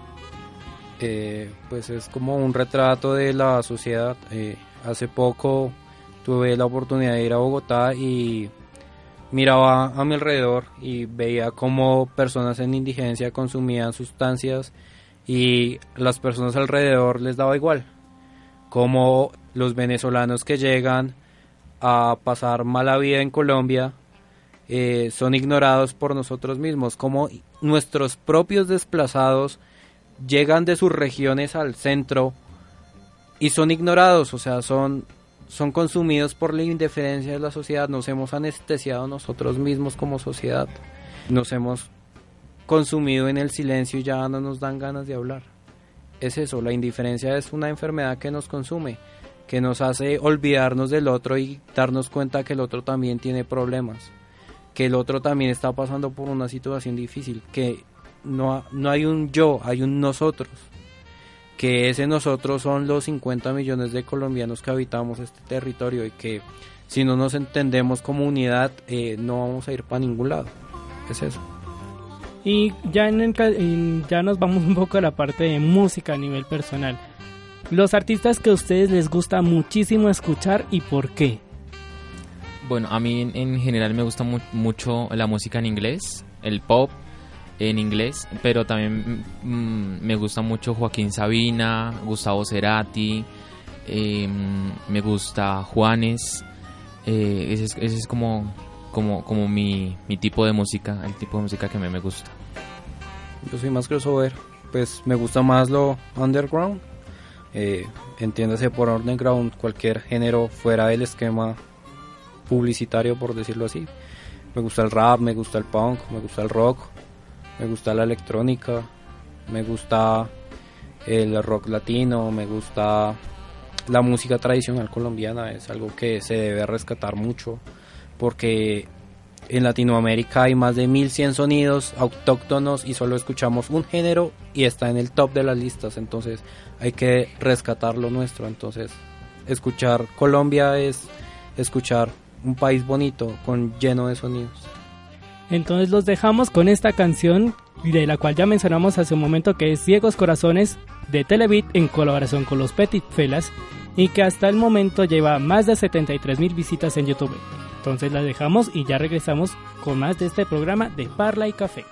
Speaker 5: Eh, pues es como un retrato de la sociedad. Eh, hace poco tuve la oportunidad de ir a Bogotá y miraba a mi alrededor y veía cómo personas en indigencia consumían sustancias y las personas alrededor les daba igual. Como los venezolanos que llegan a pasar mala vida en Colombia eh, son ignorados por nosotros mismos, como nuestros propios desplazados llegan de sus regiones al centro y son ignorados, o sea, son son consumidos por la indiferencia de la sociedad, nos hemos anestesiado nosotros mismos como sociedad, nos hemos consumido en el silencio y ya no nos dan ganas de hablar. Es eso, la indiferencia es una enfermedad que nos consume, que nos hace olvidarnos del otro y darnos cuenta que el otro también tiene problemas, que el otro también está pasando por una situación difícil, que no, no hay un yo, hay un nosotros, que ese nosotros son los 50 millones de colombianos que habitamos este territorio y que si no nos entendemos como unidad eh, no vamos a ir para ningún lado. Es eso.
Speaker 9: Y ya, ya nos vamos un poco a la parte de música a nivel personal. Los artistas que a ustedes les gusta muchísimo escuchar y por qué.
Speaker 6: Bueno, a mí en, en general me gusta mu- mucho la música en inglés, el pop en inglés, pero también mm, me gusta mucho Joaquín Sabina, Gustavo Cerati, eh, me gusta Juanes, eh, ese, es, como, como, como mi, mi tipo de música, el tipo de música que me, me gusta.
Speaker 5: Yo soy más crossover, pues me gusta más lo underground. Eh, entiéndase por underground cualquier género fuera del esquema publicitario, por decirlo así. Me gusta el rap, me gusta el punk, me gusta el rock, me gusta la electrónica, me gusta el rock latino, me gusta la música tradicional colombiana, es algo que se debe rescatar mucho porque en Latinoamérica hay más de 1100 sonidos autóctonos y solo escuchamos un género y está en el top de las listas, entonces hay que rescatar lo nuestro, entonces escuchar Colombia es escuchar un país bonito con lleno de sonidos.
Speaker 9: Entonces los dejamos con esta canción de la cual ya mencionamos hace un momento que es Ciegos Corazones de Televit en colaboración con los Petit Felas y que hasta el momento lleva más de 73 mil visitas en YouTube. Entonces la dejamos y ya regresamos con más de este programa de Parla y Café.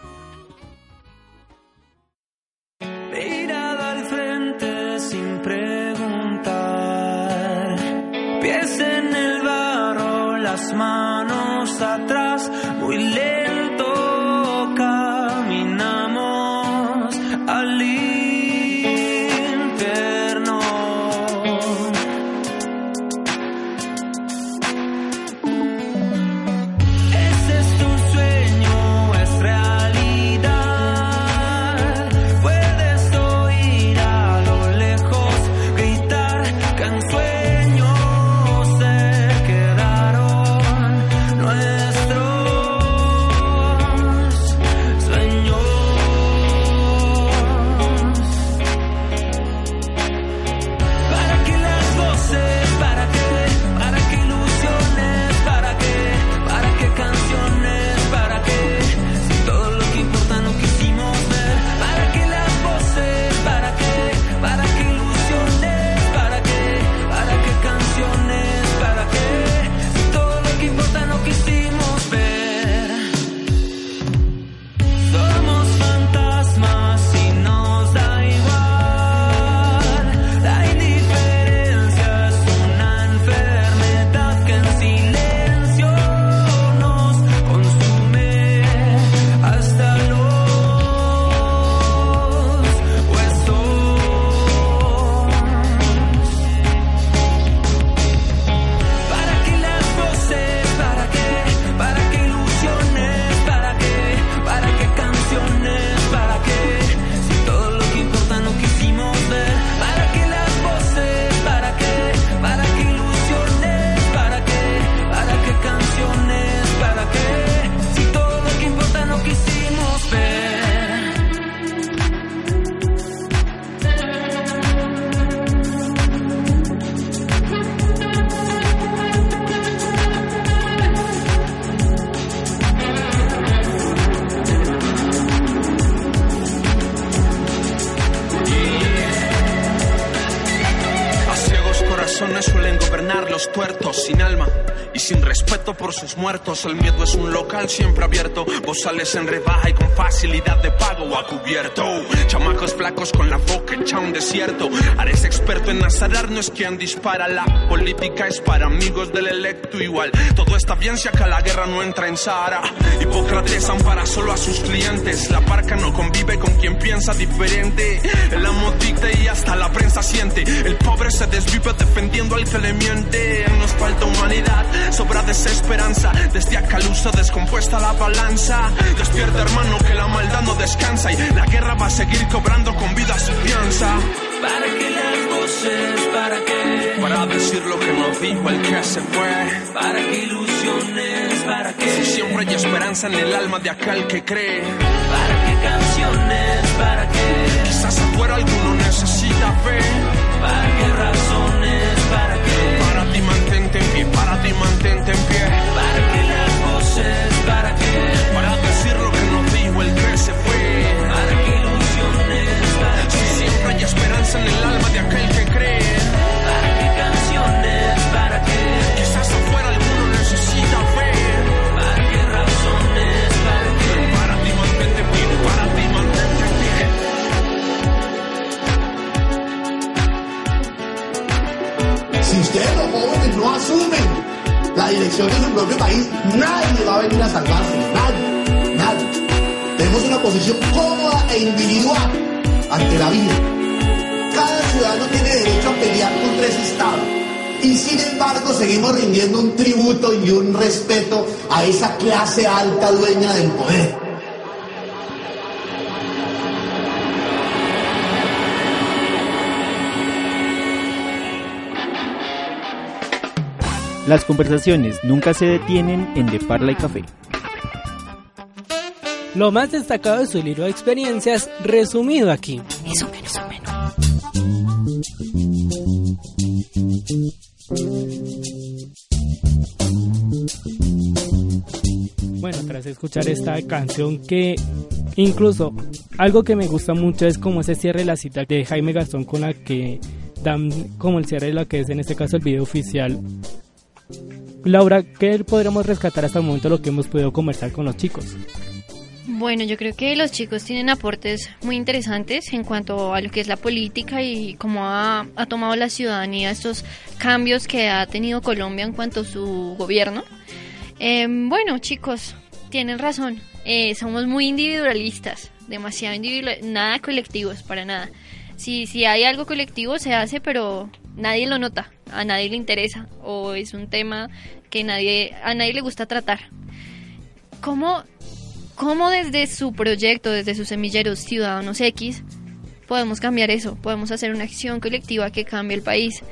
Speaker 10: Muertos. El miedo es un local siempre abierto. Vos sales en rebaja y con facilidad de pago a cubierto. Chamacos flacos con la boca hecha un desierto. Ares experto en azarar no es quien dispara. La política es para amigos del electo igual. Todo está bien si acá la guerra no entra en Sahara. Hipócrates ampara solo a sus clientes. La parca no convive con quien piensa diferente. El amo dicta y hasta la prensa siente. El pobre se desvive defendiendo al que le miente. Nos falta humanidad, sobra desesperanza. Desde acá descompuesta la balanza. Despierta hermano que la maldad no descansa y la guerra va a seguir cobrando con vida su fianza.
Speaker 11: Para que las voces, para que, para
Speaker 10: para decir lo que nos dijo el que se fue.
Speaker 9: ¿Para qué ilusiones? ¿Para qué?
Speaker 10: Si siempre hay esperanza en el alma de aquel que cree.
Speaker 9: ¿Para qué canciones? ¿Para qué?
Speaker 10: Quizás afuera alguno necesita fe.
Speaker 9: ¿Para qué razones? ¿Para qué?
Speaker 10: Para ti mantente en pie, para ti mantente en pie.
Speaker 9: ¿Para qué las voces?
Speaker 10: En el alma de aquel que cree.
Speaker 9: ¿Para qué canciones? ¿Para qué?
Speaker 10: Quizás afuera alguno necesita fe.
Speaker 9: ¿Para qué razones? ¿Para qué?
Speaker 10: Para ti mantente en pie, para ti mantente en pie.
Speaker 12: Si ustedes los jóvenes no asumen la dirección de su propio país, nadie va a venir a salvarse, nadie, nadie. Tenemos una posición cómoda e individual ante la vida. Pelear contra ese Estado. Y sin embargo seguimos rindiendo un tributo y un respeto a esa clase alta dueña del poder.
Speaker 13: Las conversaciones nunca se detienen en De Parla y Café.
Speaker 1: Lo más destacado de su libro de experiencias resumido aquí.
Speaker 4: Es un menos, un menos.
Speaker 1: Bueno, tras escuchar esta canción que incluso algo que me gusta mucho es como ese cierre de la cita de Jaime Gastón con la que dan como el cierre de lo que es en este caso el video oficial. Laura, ¿qué podríamos rescatar hasta el momento de lo que hemos podido conversar con los chicos?
Speaker 3: Bueno, yo creo que los chicos tienen aportes muy interesantes en cuanto a lo que es la política y cómo ha, tomado la ciudadanía estos cambios que ha tenido Colombia en cuanto a su gobierno. Eh, bueno, chicos, tienen razón. Eh, somos muy individualistas, demasiado individual, nada colectivos, para nada. Si, si hay algo colectivo se hace, pero nadie lo nota, a nadie le interesa o es un tema que nadie a nadie le gusta tratar. ¿Cómo cómo desde su proyecto, desde sus semilleros Ciudadanos X, podemos cambiar eso, podemos hacer una acción colectiva que cambie el país,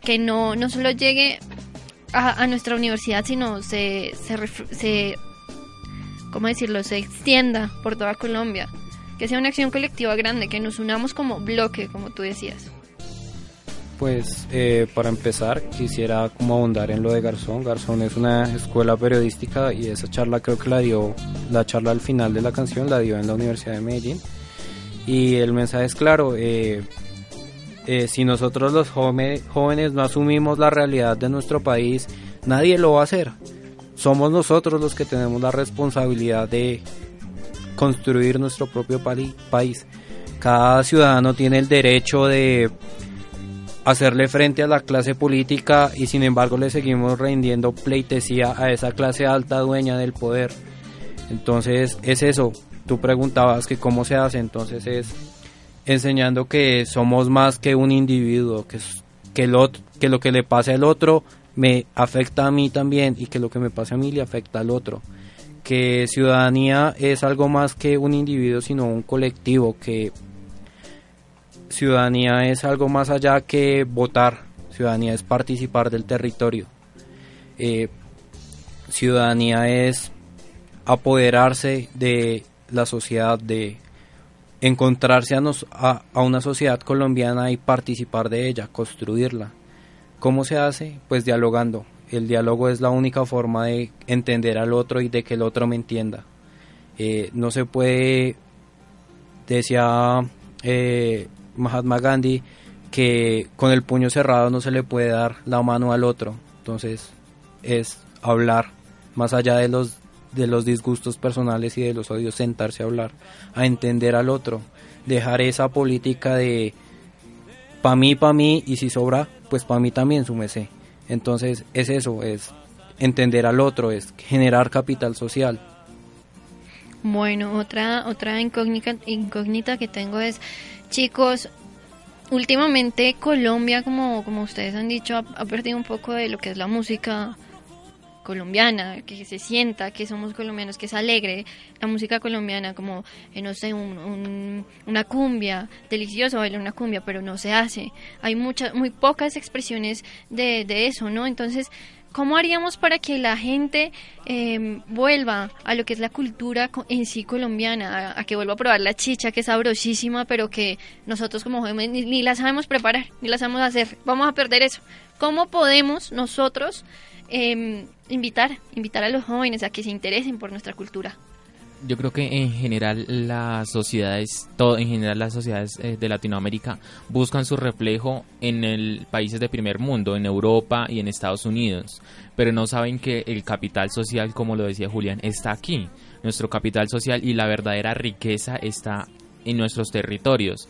Speaker 3: que no, no solo llegue a, nuestra universidad, sino se, se, se, ¿cómo decirlo?, se extienda por toda Colombia, que sea una acción colectiva grande, que nos unamos como bloque, como tú decías.
Speaker 5: Pues eh, para empezar quisiera como ahondar en lo de Garzón. Garzón es una escuela periodística y esa charla creo que la dio, la charla al final de la canción la dio en la Universidad de Medellín. Y el mensaje es claro, eh, eh, si nosotros los jóvenes, no asumimos la realidad de nuestro país, nadie lo va a hacer. Somos nosotros los que tenemos la responsabilidad de construir nuestro propio país. Cada ciudadano tiene el derecho de hacerle frente a la clase política y sin embargo le seguimos rindiendo pleitesía a esa clase alta dueña del poder. Entonces es eso, tú preguntabas que cómo se hace, entonces es enseñando que somos más que un individuo, que, que, lo que le pasa al otro me afecta a mí también y que lo que me pasa a mí le afecta al otro. Que ciudadanía es algo más que un individuo, sino un colectivo, que ciudadanía es algo más allá que votar, ciudadanía es participar del territorio. Eh, ciudadanía es apoderarse de la sociedad, de encontrarse a, nos- a, a una sociedad colombiana y participar de ella, construirla. ¿Cómo se hace? Pues dialogando. El diálogo es la única forma de entender al otro y de que el otro me entienda. Eh, no se puede, decía eh, Mahatma Gandhi, que con el puño cerrado no se le puede dar la mano al otro. Entonces es hablar, más allá de los, de los disgustos personales y de los odios, sentarse a hablar, a entender al otro, dejar esa política de pa' mí, pa' mí, y si sobra, pues pa' mí también, súmese. Entonces es eso, es entender al otro, es generar capital social.
Speaker 3: Bueno, otra, otra incógnita, incógnita que tengo es, chicos, últimamente Colombia, como, como ustedes han dicho, ha, perdido un poco de lo que es la música colombiana, que se sienta que somos colombianos, que es alegre la música colombiana, como, eh, no sé, un- un- una cumbia, delicioso bailar una cumbia, pero no se hace. Hay muchas, muy pocas expresiones de, de eso, ¿no? Entonces, ¿Cómo haríamos para que la gente eh, vuelva a lo que es la cultura en sí colombiana, a, que vuelva a probar la chicha, que es sabrosísima, pero que nosotros como jóvenes ni, ni la sabemos preparar, ni la sabemos hacer? Vamos a perder eso. ¿Cómo podemos nosotros eh, invitar, invitar a los jóvenes a que se interesen por nuestra cultura?
Speaker 6: Yo creo que en general las sociedades, todo en general las sociedades eh, de Latinoamérica buscan su reflejo en el países de primer mundo, en Europa y en Estados Unidos, pero no saben que el capital social, como lo decía Julián, está aquí. Nuestro capital social y la verdadera riqueza está en nuestros territorios.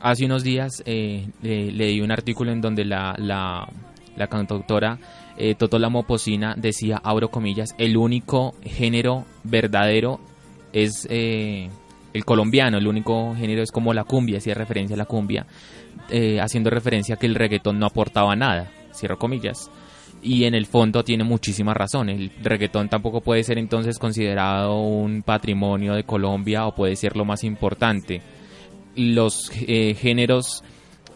Speaker 6: Hace unos días eh, le- leí un artículo en donde la, la, la cantautora eh, Totola Mopocina decía, abro comillas, el único género verdadero es eh, el colombiano, el único género es como la cumbia, hacía referencia a la cumbia, eh, haciendo referencia a que el reggaetón no aportaba nada, cierro comillas. Y en el fondo tiene muchísima razón, el reggaetón tampoco puede ser entonces considerado un patrimonio de Colombia o puede ser lo más importante. Los eh, géneros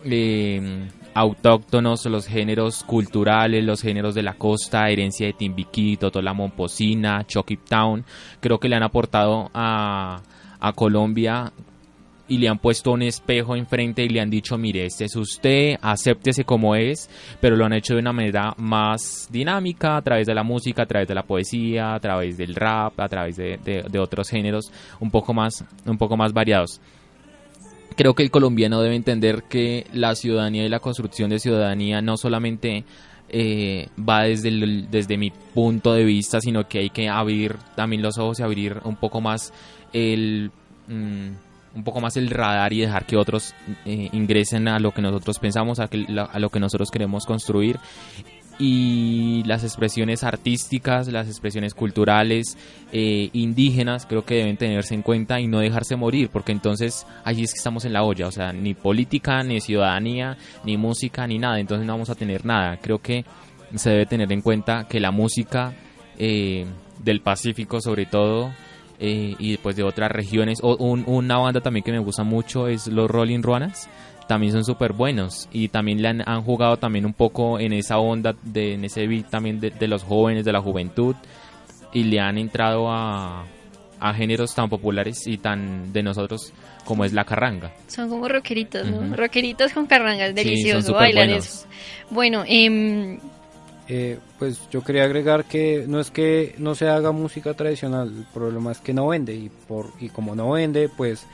Speaker 6: eh, autóctonos, los géneros culturales, los géneros de la costa, herencia de Timbiquí, Totola Momposina, Chucky Town, creo que le han aportado a, Colombia y le han puesto un espejo enfrente y le han dicho, mire, este es usted, acéptese como es, pero lo han hecho de una manera más dinámica, a través de la música, a través de la poesía, a través del rap, a través de, de- de otros géneros un poco más, un poco más variados creo que el colombiano debe entender que la ciudadanía y la construcción de ciudadanía no solamente eh, va desde, desde mi punto de vista, sino que hay que abrir también los ojos y abrir un poco más el mm, un poco más el radar y dejar que otros eh, ingresen a lo que nosotros pensamos, a, que- a lo que nosotros queremos construir y las expresiones artísticas, las expresiones culturales, eh, indígenas, creo que deben tenerse en cuenta y no dejarse morir, porque entonces allí es que estamos en la olla, o sea, ni política, ni ciudadanía, ni música, ni nada, entonces no vamos a tener nada. Creo que se debe tener en cuenta que la música eh, del Pacífico, sobre todo, eh, y después de otras regiones, o un- una banda también que me gusta mucho es los Rolling Ruanas también son súper buenos y también le han, han jugado también un poco en esa onda, de, en ese beat también de, de los jóvenes, de la juventud y le han entrado a, a géneros tan populares y tan de nosotros como es la carranga.
Speaker 3: Son como rockeritos, ¿no?
Speaker 6: Ujú.
Speaker 3: Rockeritos con carrangas,
Speaker 6: Sí,
Speaker 3: delicioso bailar
Speaker 6: superbuenos.
Speaker 3: eso. Bueno, em,
Speaker 5: Eh, pues yo quería agregar que no es que no se haga música tradicional, el problema es que no vende y por y como no vende, pues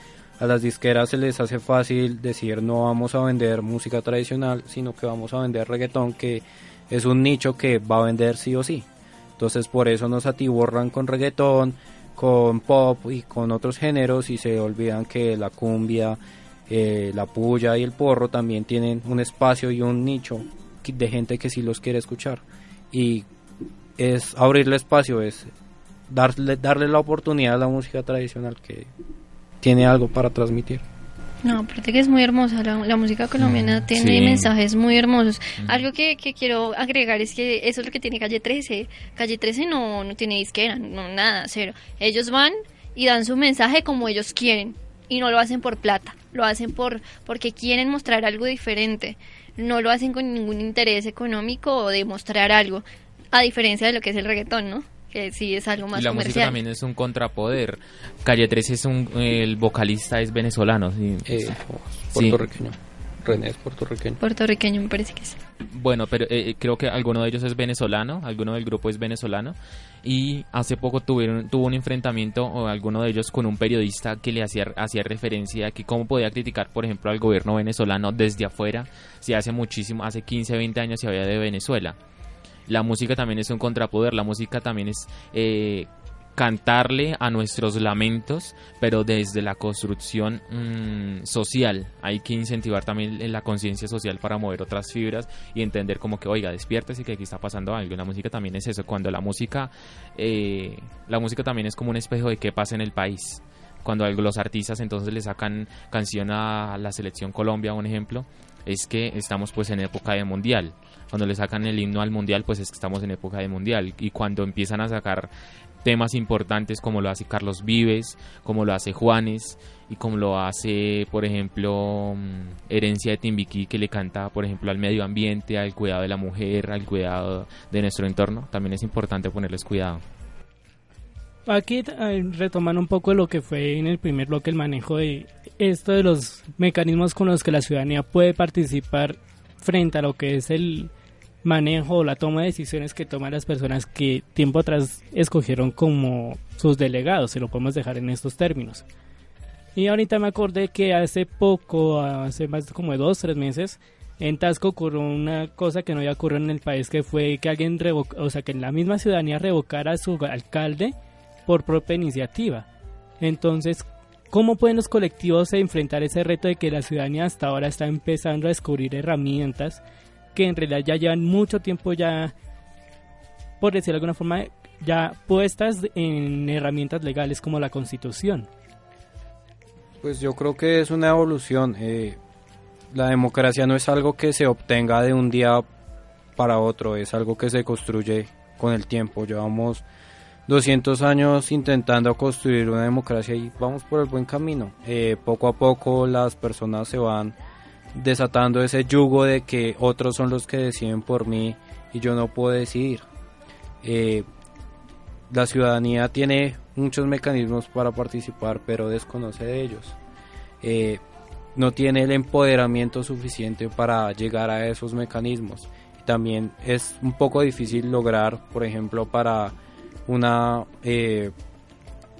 Speaker 5: a las disqueras se les hace fácil decir no vamos a vender música tradicional, sino que vamos a vender reggaetón que es un nicho que va a vender sí o sí. Entonces por eso nos atiborran con reggaetón, con pop y con otros géneros y se olvidan que la cumbia, eh, la puya y el porro también tienen un espacio y un nicho de gente que sí los quiere escuchar. Y es abrirle espacio, es darle, darle la oportunidad a la música tradicional que tiene algo para transmitir.
Speaker 3: no, aparte que es muy hermosa, la, la música colombiana
Speaker 6: Mm,
Speaker 3: tiene
Speaker 6: sí.
Speaker 3: mensajes muy hermosos. Algo que, que quiero agregar es que eso es lo que tiene Calle 13. Calle 13 no, no tiene disquera, no nada, cero. Ellos van y dan su mensaje como ellos quieren y no lo hacen por plata, lo hacen por porque quieren mostrar algo diferente. No lo hacen con ningún interés económico o de mostrar algo, a diferencia de lo que es el reggaetón, ¿no? Que sí es algo más
Speaker 6: y la música también es un contrapoder. Calle 13 es un, el vocalista es venezolano. Sí.
Speaker 5: Eh,
Speaker 6: Sí.
Speaker 5: puertorriqueño. René es puertorriqueño.
Speaker 3: Puertorriqueño me parece que sí.
Speaker 6: Bueno, pero eh, creo que alguno de ellos es venezolano, alguno del grupo es venezolano y hace poco tuvieron tuvo un enfrentamiento o alguno de ellos con un periodista que le hacía hacía referencia a que cómo podía criticar, por ejemplo, al gobierno venezolano desde afuera, si hace muchísimo, hace 15, 20 años se había de Venezuela. La música también es un contrapoder, la música también es eh, cantarle a nuestros lamentos, pero desde la construcción mm, social. Hay que incentivar también la conciencia social para mover otras fibras y entender como que, oiga, despiértese que aquí está pasando algo. La música también es eso. Cuando la música, eh, la música también es como un espejo de qué pasa en el país. Cuando los artistas entonces le sacan canción a la selección Colombia, un ejemplo, es que estamos pues en época de mundial. Cuando le sacan el himno al mundial, pues es que estamos en época de mundial. Y cuando empiezan a sacar temas importantes como lo hace Carlos Vives, como lo hace Juanes y como lo hace, por ejemplo, mm, Herencia de Timbiquí, que le canta, por ejemplo, al medio ambiente, al cuidado de la mujer, al cuidado de nuestro entorno, también es importante ponerles cuidado.
Speaker 1: Aquí eh, retomando un poco lo que fue en el primer bloque el manejo de esto de los mecanismos con los que la ciudadanía puede participar frente a lo que es el manejo o la toma de decisiones que toman las personas que tiempo atrás escogieron como sus delegados, se lo podemos dejar en estos términos. Y ahorita me acordé que hace poco, hace más como dos, tres meses, en Tasco ocurrió una cosa que no había ocurrido en el país, que fue que alguien o sea, que la misma ciudadanía revocara a su alcalde por propia iniciativa. Entonces, ¿cómo pueden los colectivos enfrentar ese reto de que la ciudadanía hasta ahora está empezando a descubrir herramientas que en realidad ya llevan mucho tiempo ya, por decirlo de alguna forma, ya puestas en herramientas legales como la constitución?
Speaker 5: Pues yo creo que es una evolución. Eh, la democracia no es algo que se obtenga de un día para otro, es algo que se construye con el tiempo. Llevamos 200 años intentando construir una democracia y vamos por el buen camino. Eh, poco a poco las personas se van desatando ese yugo de que otros son los que deciden por mí y yo no puedo decidir. Eh, la ciudadanía tiene muchos mecanismos para participar, pero desconoce de ellos. Eh, no tiene el empoderamiento suficiente para llegar a esos mecanismos. También es un poco difícil lograr, por ejemplo, para una eh,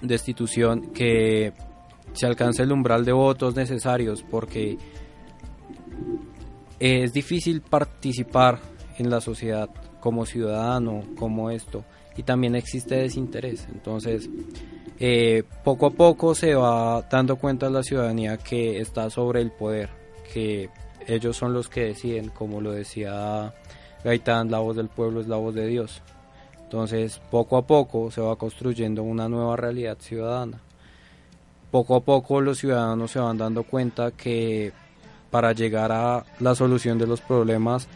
Speaker 5: destitución que se alcance el umbral de votos necesarios porque es difícil participar en la sociedad como ciudadano, como esto, y también existe desinterés. Entonces, eh, poco a poco se va dando cuenta la ciudadanía que está sobre el poder, que ellos son los que deciden, como lo decía Gaitán, la voz del pueblo es la voz de Dios. Entonces, poco a poco se va construyendo una nueva realidad ciudadana. Poco a poco los ciudadanos se van dando cuenta que para llegar a la solución de los problemas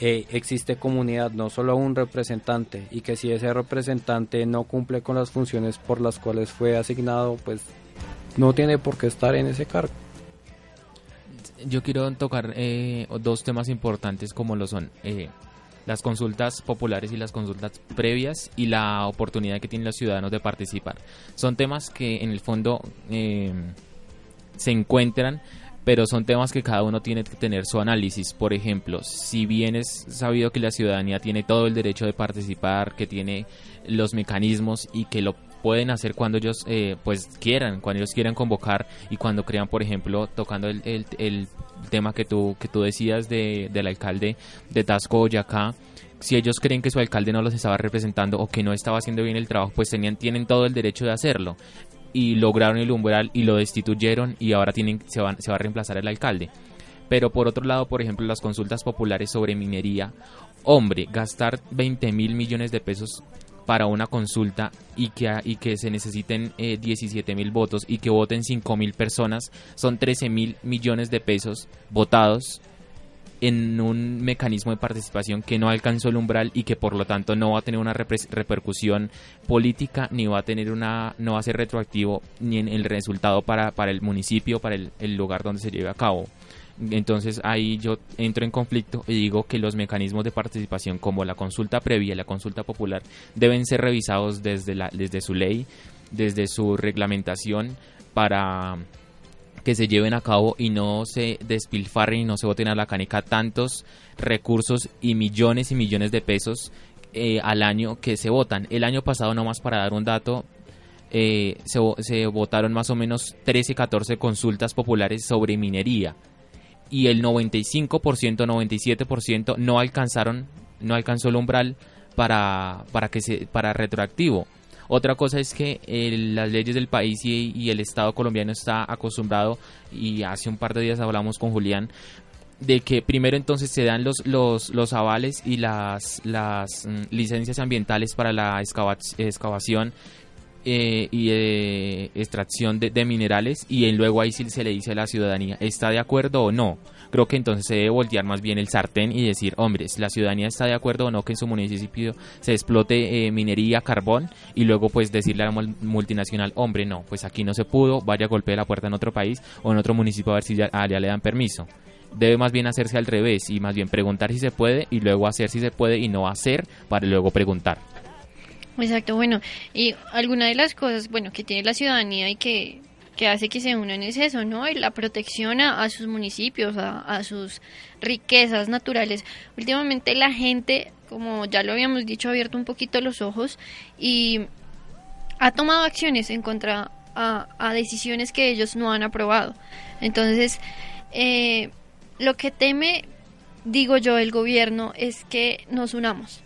Speaker 5: eh, existe comunidad, no solo un representante, y que si ese representante no cumple con las funciones por las cuales fue asignado, pues no tiene por qué estar en ese cargo.
Speaker 6: Yo quiero tocar eh, dos temas importantes como lo son eh, las consultas populares y las consultas previas y la oportunidad que tienen los ciudadanos de participar. Son temas que en el fondo se encuentran, pero son temas que cada uno tiene que tener su análisis. Por ejemplo, si bien es sabido que la ciudadanía tiene todo el derecho de participar, que tiene los mecanismos y que lo pueden hacer cuando ellos eh, pues quieran, cuando ellos quieran convocar y cuando crean, por ejemplo, tocando el, el, el tema que tú, que tú decías de, del alcalde de Tasco Boyacá, si ellos creen que su alcalde no los estaba representando o que no estaba haciendo bien el trabajo, pues tenían, tienen todo el derecho de hacerlo. Y lograron el umbral y lo destituyeron y ahora tienen, se, van, se va a reemplazar el alcalde. Pero por otro lado, por ejemplo, las consultas populares sobre minería, hombre, gastar 20 mil millones de pesos para una consulta y que, y que se necesiten eh, 17 mil votos y que voten 5 mil personas, son 13 mil millones de pesos votados en un mecanismo de participación que no alcanzó el umbral y que por lo tanto no va a tener una repercusión política ni va a tener una no va a ser retroactivo ni en el resultado para, para el municipio para el, lugar donde se lleve a cabo. Entonces ahí yo entro en conflicto y digo que los mecanismos de participación como la consulta previa y la consulta popular deben ser revisados desde, la, desde su ley, desde su reglamentación para que se lleven a cabo y no se despilfarren y no se voten a la canica tantos recursos y millones y millones de pesos eh, al año que se votan. El año pasado, nomás para dar un dato, eh, se, se votaron más o menos 13, 14 consultas populares sobre minería y el 95%, 97% no alcanzaron, no alcanzó el umbral para, para que se, para retroactivo. Otra cosa es que eh, las leyes del país y, el Estado colombiano está acostumbrado, y hace un par de días hablamos con Julián, de que primero entonces se dan los, los, los avales y las, las mm, licencias ambientales para la excavación eh, y de extracción de, de minerales y luego ahí sí se le dice a la ciudadanía, ¿está de acuerdo o no? Creo que entonces se debe voltear más bien el sartén y decir, hombres, la ciudadanía está de acuerdo o no que en su municipio se explote eh, minería, carbón y luego pues decirle a la mul- multinacional, hombre, no, pues aquí no se pudo, vaya a golpear la puerta en otro país o en otro municipio a ver si ya, ah, ya le dan permiso. Debe más bien hacerse al revés y más bien preguntar si se puede y luego hacer si se puede y no hacer para luego preguntar.
Speaker 3: Exacto, bueno, y alguna de las cosas, bueno, que tiene la ciudadanía y que, que hace que se unan es eso, ¿no? Y la protección a, sus municipios, a, a sus riquezas naturales. Últimamente la gente, como ya lo habíamos dicho, ha abierto un poquito los ojos y ha tomado acciones en contra a, a decisiones que ellos no han aprobado. Entonces, eh, lo que teme, digo yo, el gobierno es que nos unamos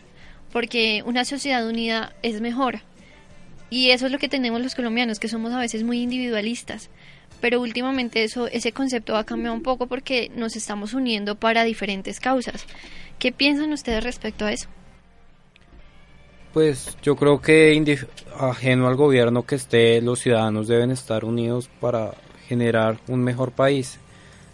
Speaker 3: porque una sociedad unida es mejor. Y eso es lo que tenemos los colombianos, que somos a veces muy individualistas. Pero últimamente eso, ese concepto ha cambiado un poco porque nos estamos uniendo para diferentes causas. ¿Qué piensan ustedes respecto a eso?
Speaker 5: Pues yo creo que ajeno al gobierno que esté, los ciudadanos deben estar unidos para generar un mejor país.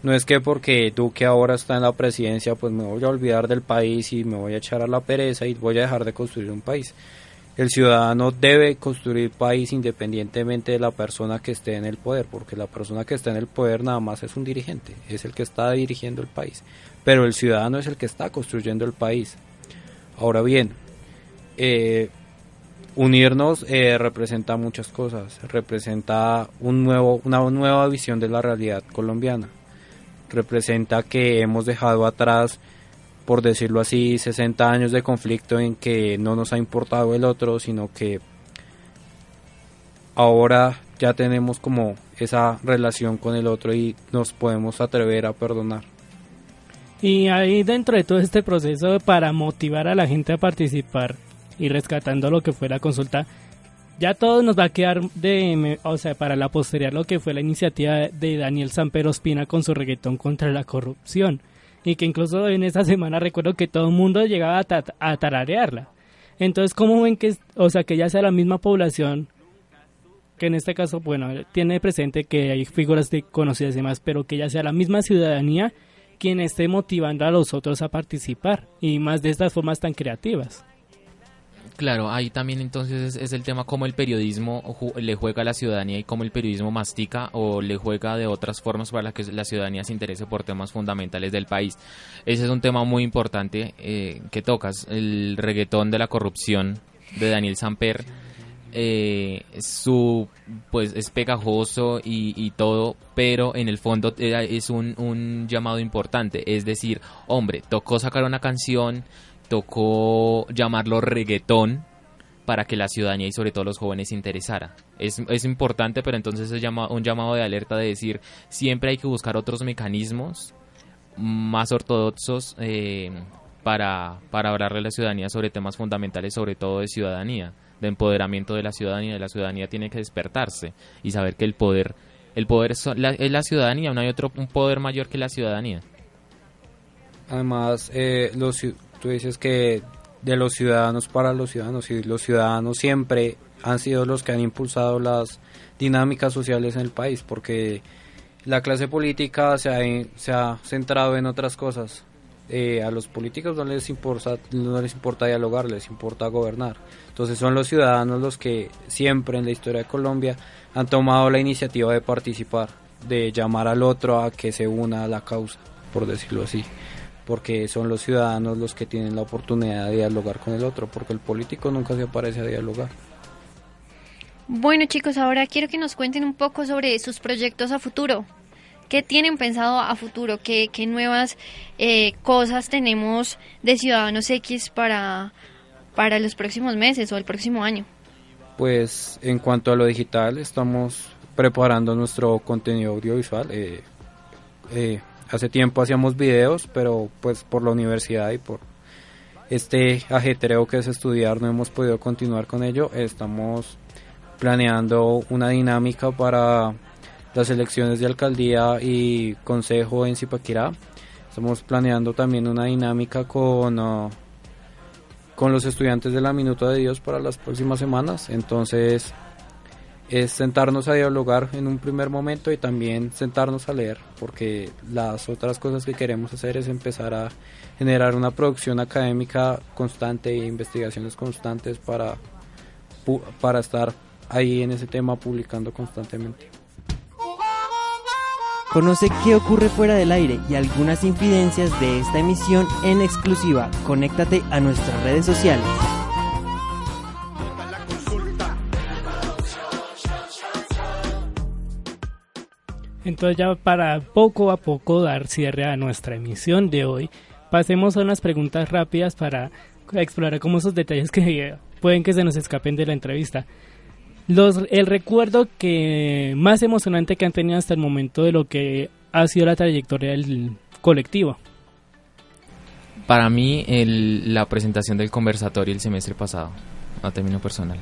Speaker 5: No es que porque Duque ahora está en la presidencia, pues me voy a olvidar del país y me voy a echar a la pereza y voy a dejar de construir un país. El ciudadano debe construir país independientemente de la persona que esté en el poder, porque la persona que está en el poder nada más es un dirigente, es el que está dirigiendo el país. Pero el ciudadano es el que está construyendo el país. Ahora bien, eh, unirnos eh, representa muchas cosas, representa un nuevo, una nueva visión de la realidad colombiana, representa que hemos dejado atrás, por decirlo así, 60 años de conflicto en que no nos ha importado el otro, sino que ahora ya tenemos como esa relación con el otro y nos podemos atrever a perdonar.
Speaker 1: Y ahí dentro de todo este proceso para motivar a la gente a participar y rescatando lo que fue la consulta, ya todo nos va a quedar de, o sea, para la posteridad lo que fue la iniciativa de Daniel Sampero Espina con su reggaetón contra la corrupción. Y que incluso en esa semana recuerdo que todo el mundo llegaba a, ta- a tararearla. Entonces, ¿cómo ven que, o sea, que ya sea la misma población que en este caso, bueno, tiene presente que hay figuras de conocidas y demás, pero que ya sea la misma ciudadanía quien esté motivando a los otros a participar y más de estas formas tan creativas.
Speaker 6: Claro, ahí también entonces es, el tema cómo el periodismo ju- le juega a la ciudadanía y cómo el periodismo mastica o le juega de otras formas para que la ciudadanía se interese por temas fundamentales del país. Ese es un tema muy importante eh, que tocas, el reggaetón de la corrupción de Daniel Samper. eh, su pues es pegajoso y, y todo, pero en el fondo era- es un, un llamado importante, es decir, hombre, tocó sacar una canción, tocó llamarlo reggaetón para que la ciudadanía y sobre todo los jóvenes se interesara. Es, es importante, pero entonces es un llamado de alerta de decir, siempre hay que buscar otros mecanismos más ortodoxos eh, para, para hablarle a la ciudadanía sobre temas fundamentales, sobre todo de ciudadanía, de empoderamiento de la ciudadanía. La ciudadanía tiene que despertarse y saber que el poder, el poder es la, ciudadanía, no hay otro un poder mayor que la ciudadanía.
Speaker 5: Además, eh, los, tú dices que de los ciudadanos para los ciudadanos, y los ciudadanos siempre han sido los que han impulsado las dinámicas sociales en el país, porque la clase política se ha, se ha centrado en otras cosas. Eh, a los políticos no les importa no les importa dialogar, les importa gobernar. Entonces son los ciudadanos los que siempre en la historia de Colombia han tomado la iniciativa de participar, de llamar al otro a que se una a la causa, por decirlo así porque son los ciudadanos los que tienen la oportunidad de dialogar con el otro, porque el político nunca se aparece a dialogar.
Speaker 3: Bueno chicos, ahora quiero que nos cuenten un poco sobre sus proyectos a futuro. ¿Qué tienen pensado a futuro? ¿Qué, qué nuevas eh, cosas tenemos de Ciudadanos X para, para los próximos meses o el próximo año?
Speaker 5: Pues en cuanto a lo digital, estamos preparando nuestro contenido audiovisual. eh, eh, hace tiempo hacíamos videos, pero pues por la universidad y por este ajetreo que es estudiar no hemos podido continuar con ello. Estamos planeando una dinámica para las elecciones de alcaldía y consejo en Zipaquirá. Estamos planeando también una dinámica con, ah, con los estudiantes de la Minuta de Dios para las próximas semanas. Entonces es sentarnos a dialogar en un primer momento y también sentarnos a leer, porque las otras cosas que queremos hacer es empezar a generar una producción académica constante e investigaciones constantes para, para estar ahí en ese tema publicando constantemente.
Speaker 2: Conoce qué ocurre fuera del aire y algunas infidencias de esta emisión en exclusiva. Conéctate a nuestras redes sociales.
Speaker 1: Entonces ya para poco a poco dar cierre a nuestra emisión de hoy, pasemos a unas preguntas rápidas para explorar como esos detalles que pueden que se nos escapen de la entrevista. Los, el recuerdo que más emocionante que han tenido hasta el momento de lo que ha sido la trayectoria del colectivo.
Speaker 6: Para mí, el- la presentación del conversatorio el semestre pasado, a término personal.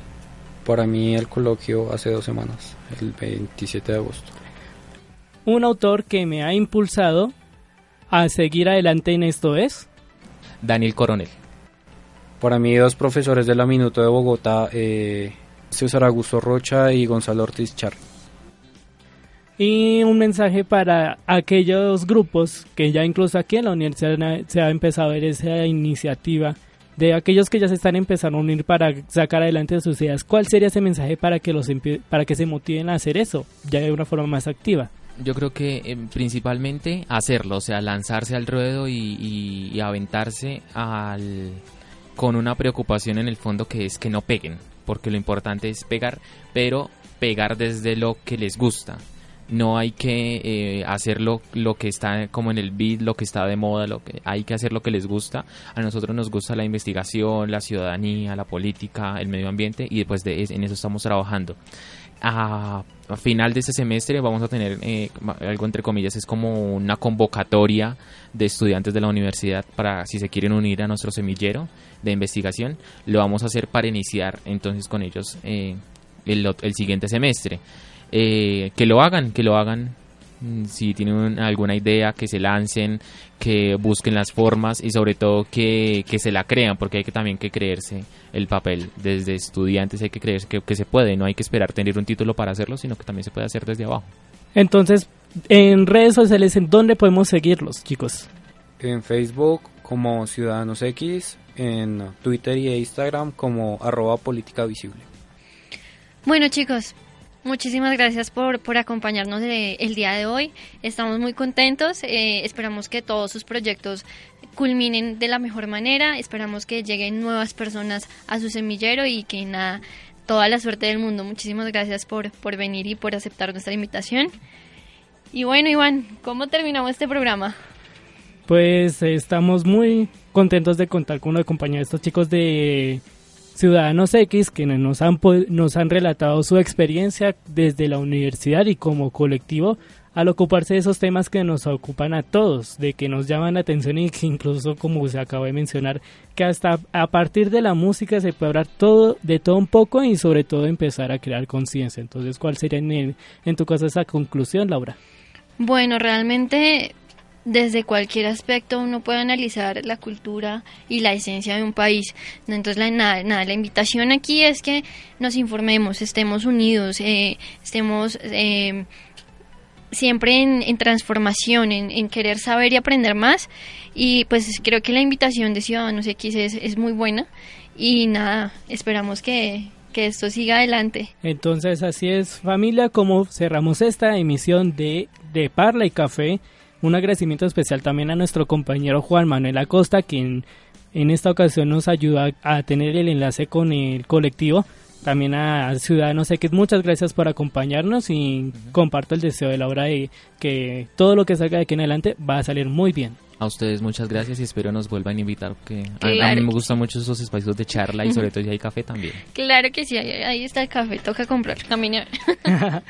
Speaker 5: Para mí el coloquio hace dos semanas, el 27 de agosto.
Speaker 1: Un autor que me ha impulsado a seguir adelante en esto es
Speaker 6: Daniel Coronel.
Speaker 5: Para mí dos profesores de la Minuto de Bogotá, eh, César Augusto Rocha y Gonzalo Ortiz Char.
Speaker 1: Y un mensaje para aquellos grupos que ya incluso aquí en la universidad se ha empezado a ver esa iniciativa de aquellos que ya se están empezando a unir para sacar adelante sus ideas. ¿Cuál sería ese mensaje para que los para que se motiven a hacer eso ya de una forma más activa?
Speaker 6: Yo creo que eh, principalmente hacerlo, o sea, lanzarse al ruedo y, aventarse al, con una preocupación en el fondo que es que no peguen, porque lo importante es pegar, pero pegar desde lo que les gusta. No hay que eh, hacer lo, que está como en el beat, lo que está de moda, lo que hay que hacer lo que les gusta. A nosotros nos gusta la investigación, la ciudadanía, la política, el medio ambiente y después de en eso estamos trabajando a, final de este semestre vamos a tener eh, algo entre comillas, es como una convocatoria de estudiantes de la universidad para si se quieren unir a nuestro semillero de investigación, lo vamos a hacer para iniciar entonces con ellos eh, el, el siguiente semestre. Eh, que lo hagan, que lo hagan si tienen un- alguna idea, que se lancen, que busquen las formas y sobre todo que, que se la crean, porque hay que también que creerse el papel. Desde estudiantes hay que creerse que, que se puede, no hay que esperar tener un título para hacerlo, sino que también se puede hacer desde abajo.
Speaker 1: Entonces, en redes sociales, ¿en dónde podemos seguirlos, chicos?
Speaker 5: En Facebook como Ciudadanos X, en Twitter y Instagram como arroba política visible.
Speaker 3: Bueno chicos, muchísimas gracias por, por acompañarnos el día de hoy. Estamos muy contentos, eh, esperamos que todos sus proyectos culminen de la mejor manera, esperamos que lleguen nuevas personas a su semillero y que nada, toda la suerte del mundo. Muchísimas gracias por, por venir y por aceptar nuestra invitación. Y bueno Iván, ¿cómo terminamos este programa?
Speaker 1: Pues eh, estamos muy contentos de contar con la compañía de estos chicos de Ciudadanos X que nos han, nos han relatado su experiencia desde la universidad y como colectivo al ocuparse de esos temas que nos ocupan a todos, de que nos llaman la atención y que incluso como se acaba de mencionar, que hasta a partir de la música se puede hablar todo, de todo un poco y sobre todo empezar a crear conciencia. Entonces, ¿cuál sería en, en tu caso esa conclusión, Laura?
Speaker 3: Bueno, realmente desde cualquier aspecto uno puede analizar la cultura y la esencia de un país. Entonces, la, nada, nada, la invitación aquí es que nos informemos, estemos unidos, eh, estemos eh, siempre en, transformación, en, en querer saber y aprender más. Y pues creo que la invitación de Ciudadanos X es, es muy buena. Y nada, esperamos que, que esto siga adelante.
Speaker 1: Entonces así es familia como cerramos esta emisión de, de Parla y Café. Un agradecimiento especial también a nuestro compañero Juan Manuel Acosta, quien en esta ocasión nos ayuda a tener el enlace con el colectivo. También a Ciudadanos X, muchas gracias por acompañarnos y comparto el deseo de Laura de que todo lo que salga de aquí en adelante va a salir muy bien.
Speaker 6: A ustedes muchas gracias y espero nos vuelvan a invitar, porque a- a,
Speaker 3: Claro.
Speaker 6: mí me gustan mucho esos espacios de charla y sobre todo si hay café también.
Speaker 3: Claro que sí, ahí, ahí está el café, toca comprar. Camine.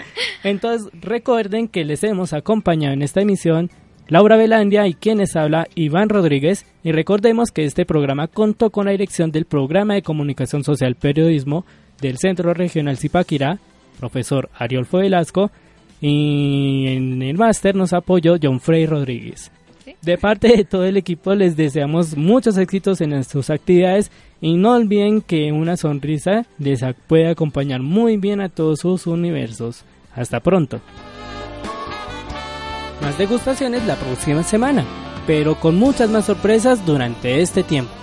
Speaker 1: Entonces recuerden que les hemos acompañado en esta emisión Laura Velandia y quienes habla Iván Rodríguez y recordemos que este programa contó con la dirección del programa de comunicación social periodismo del Centro Regional Zipaquirá, profesor Ariolfo Velasco y en el máster nos apoyó John Frey Rodríguez. De parte de todo el equipo les deseamos muchos éxitos en sus actividades y no olviden que una sonrisa les puede acompañar muy bien a todos sus universos. Hasta pronto más degustaciones la próxima semana, pero con muchas más sorpresas durante este tiempo.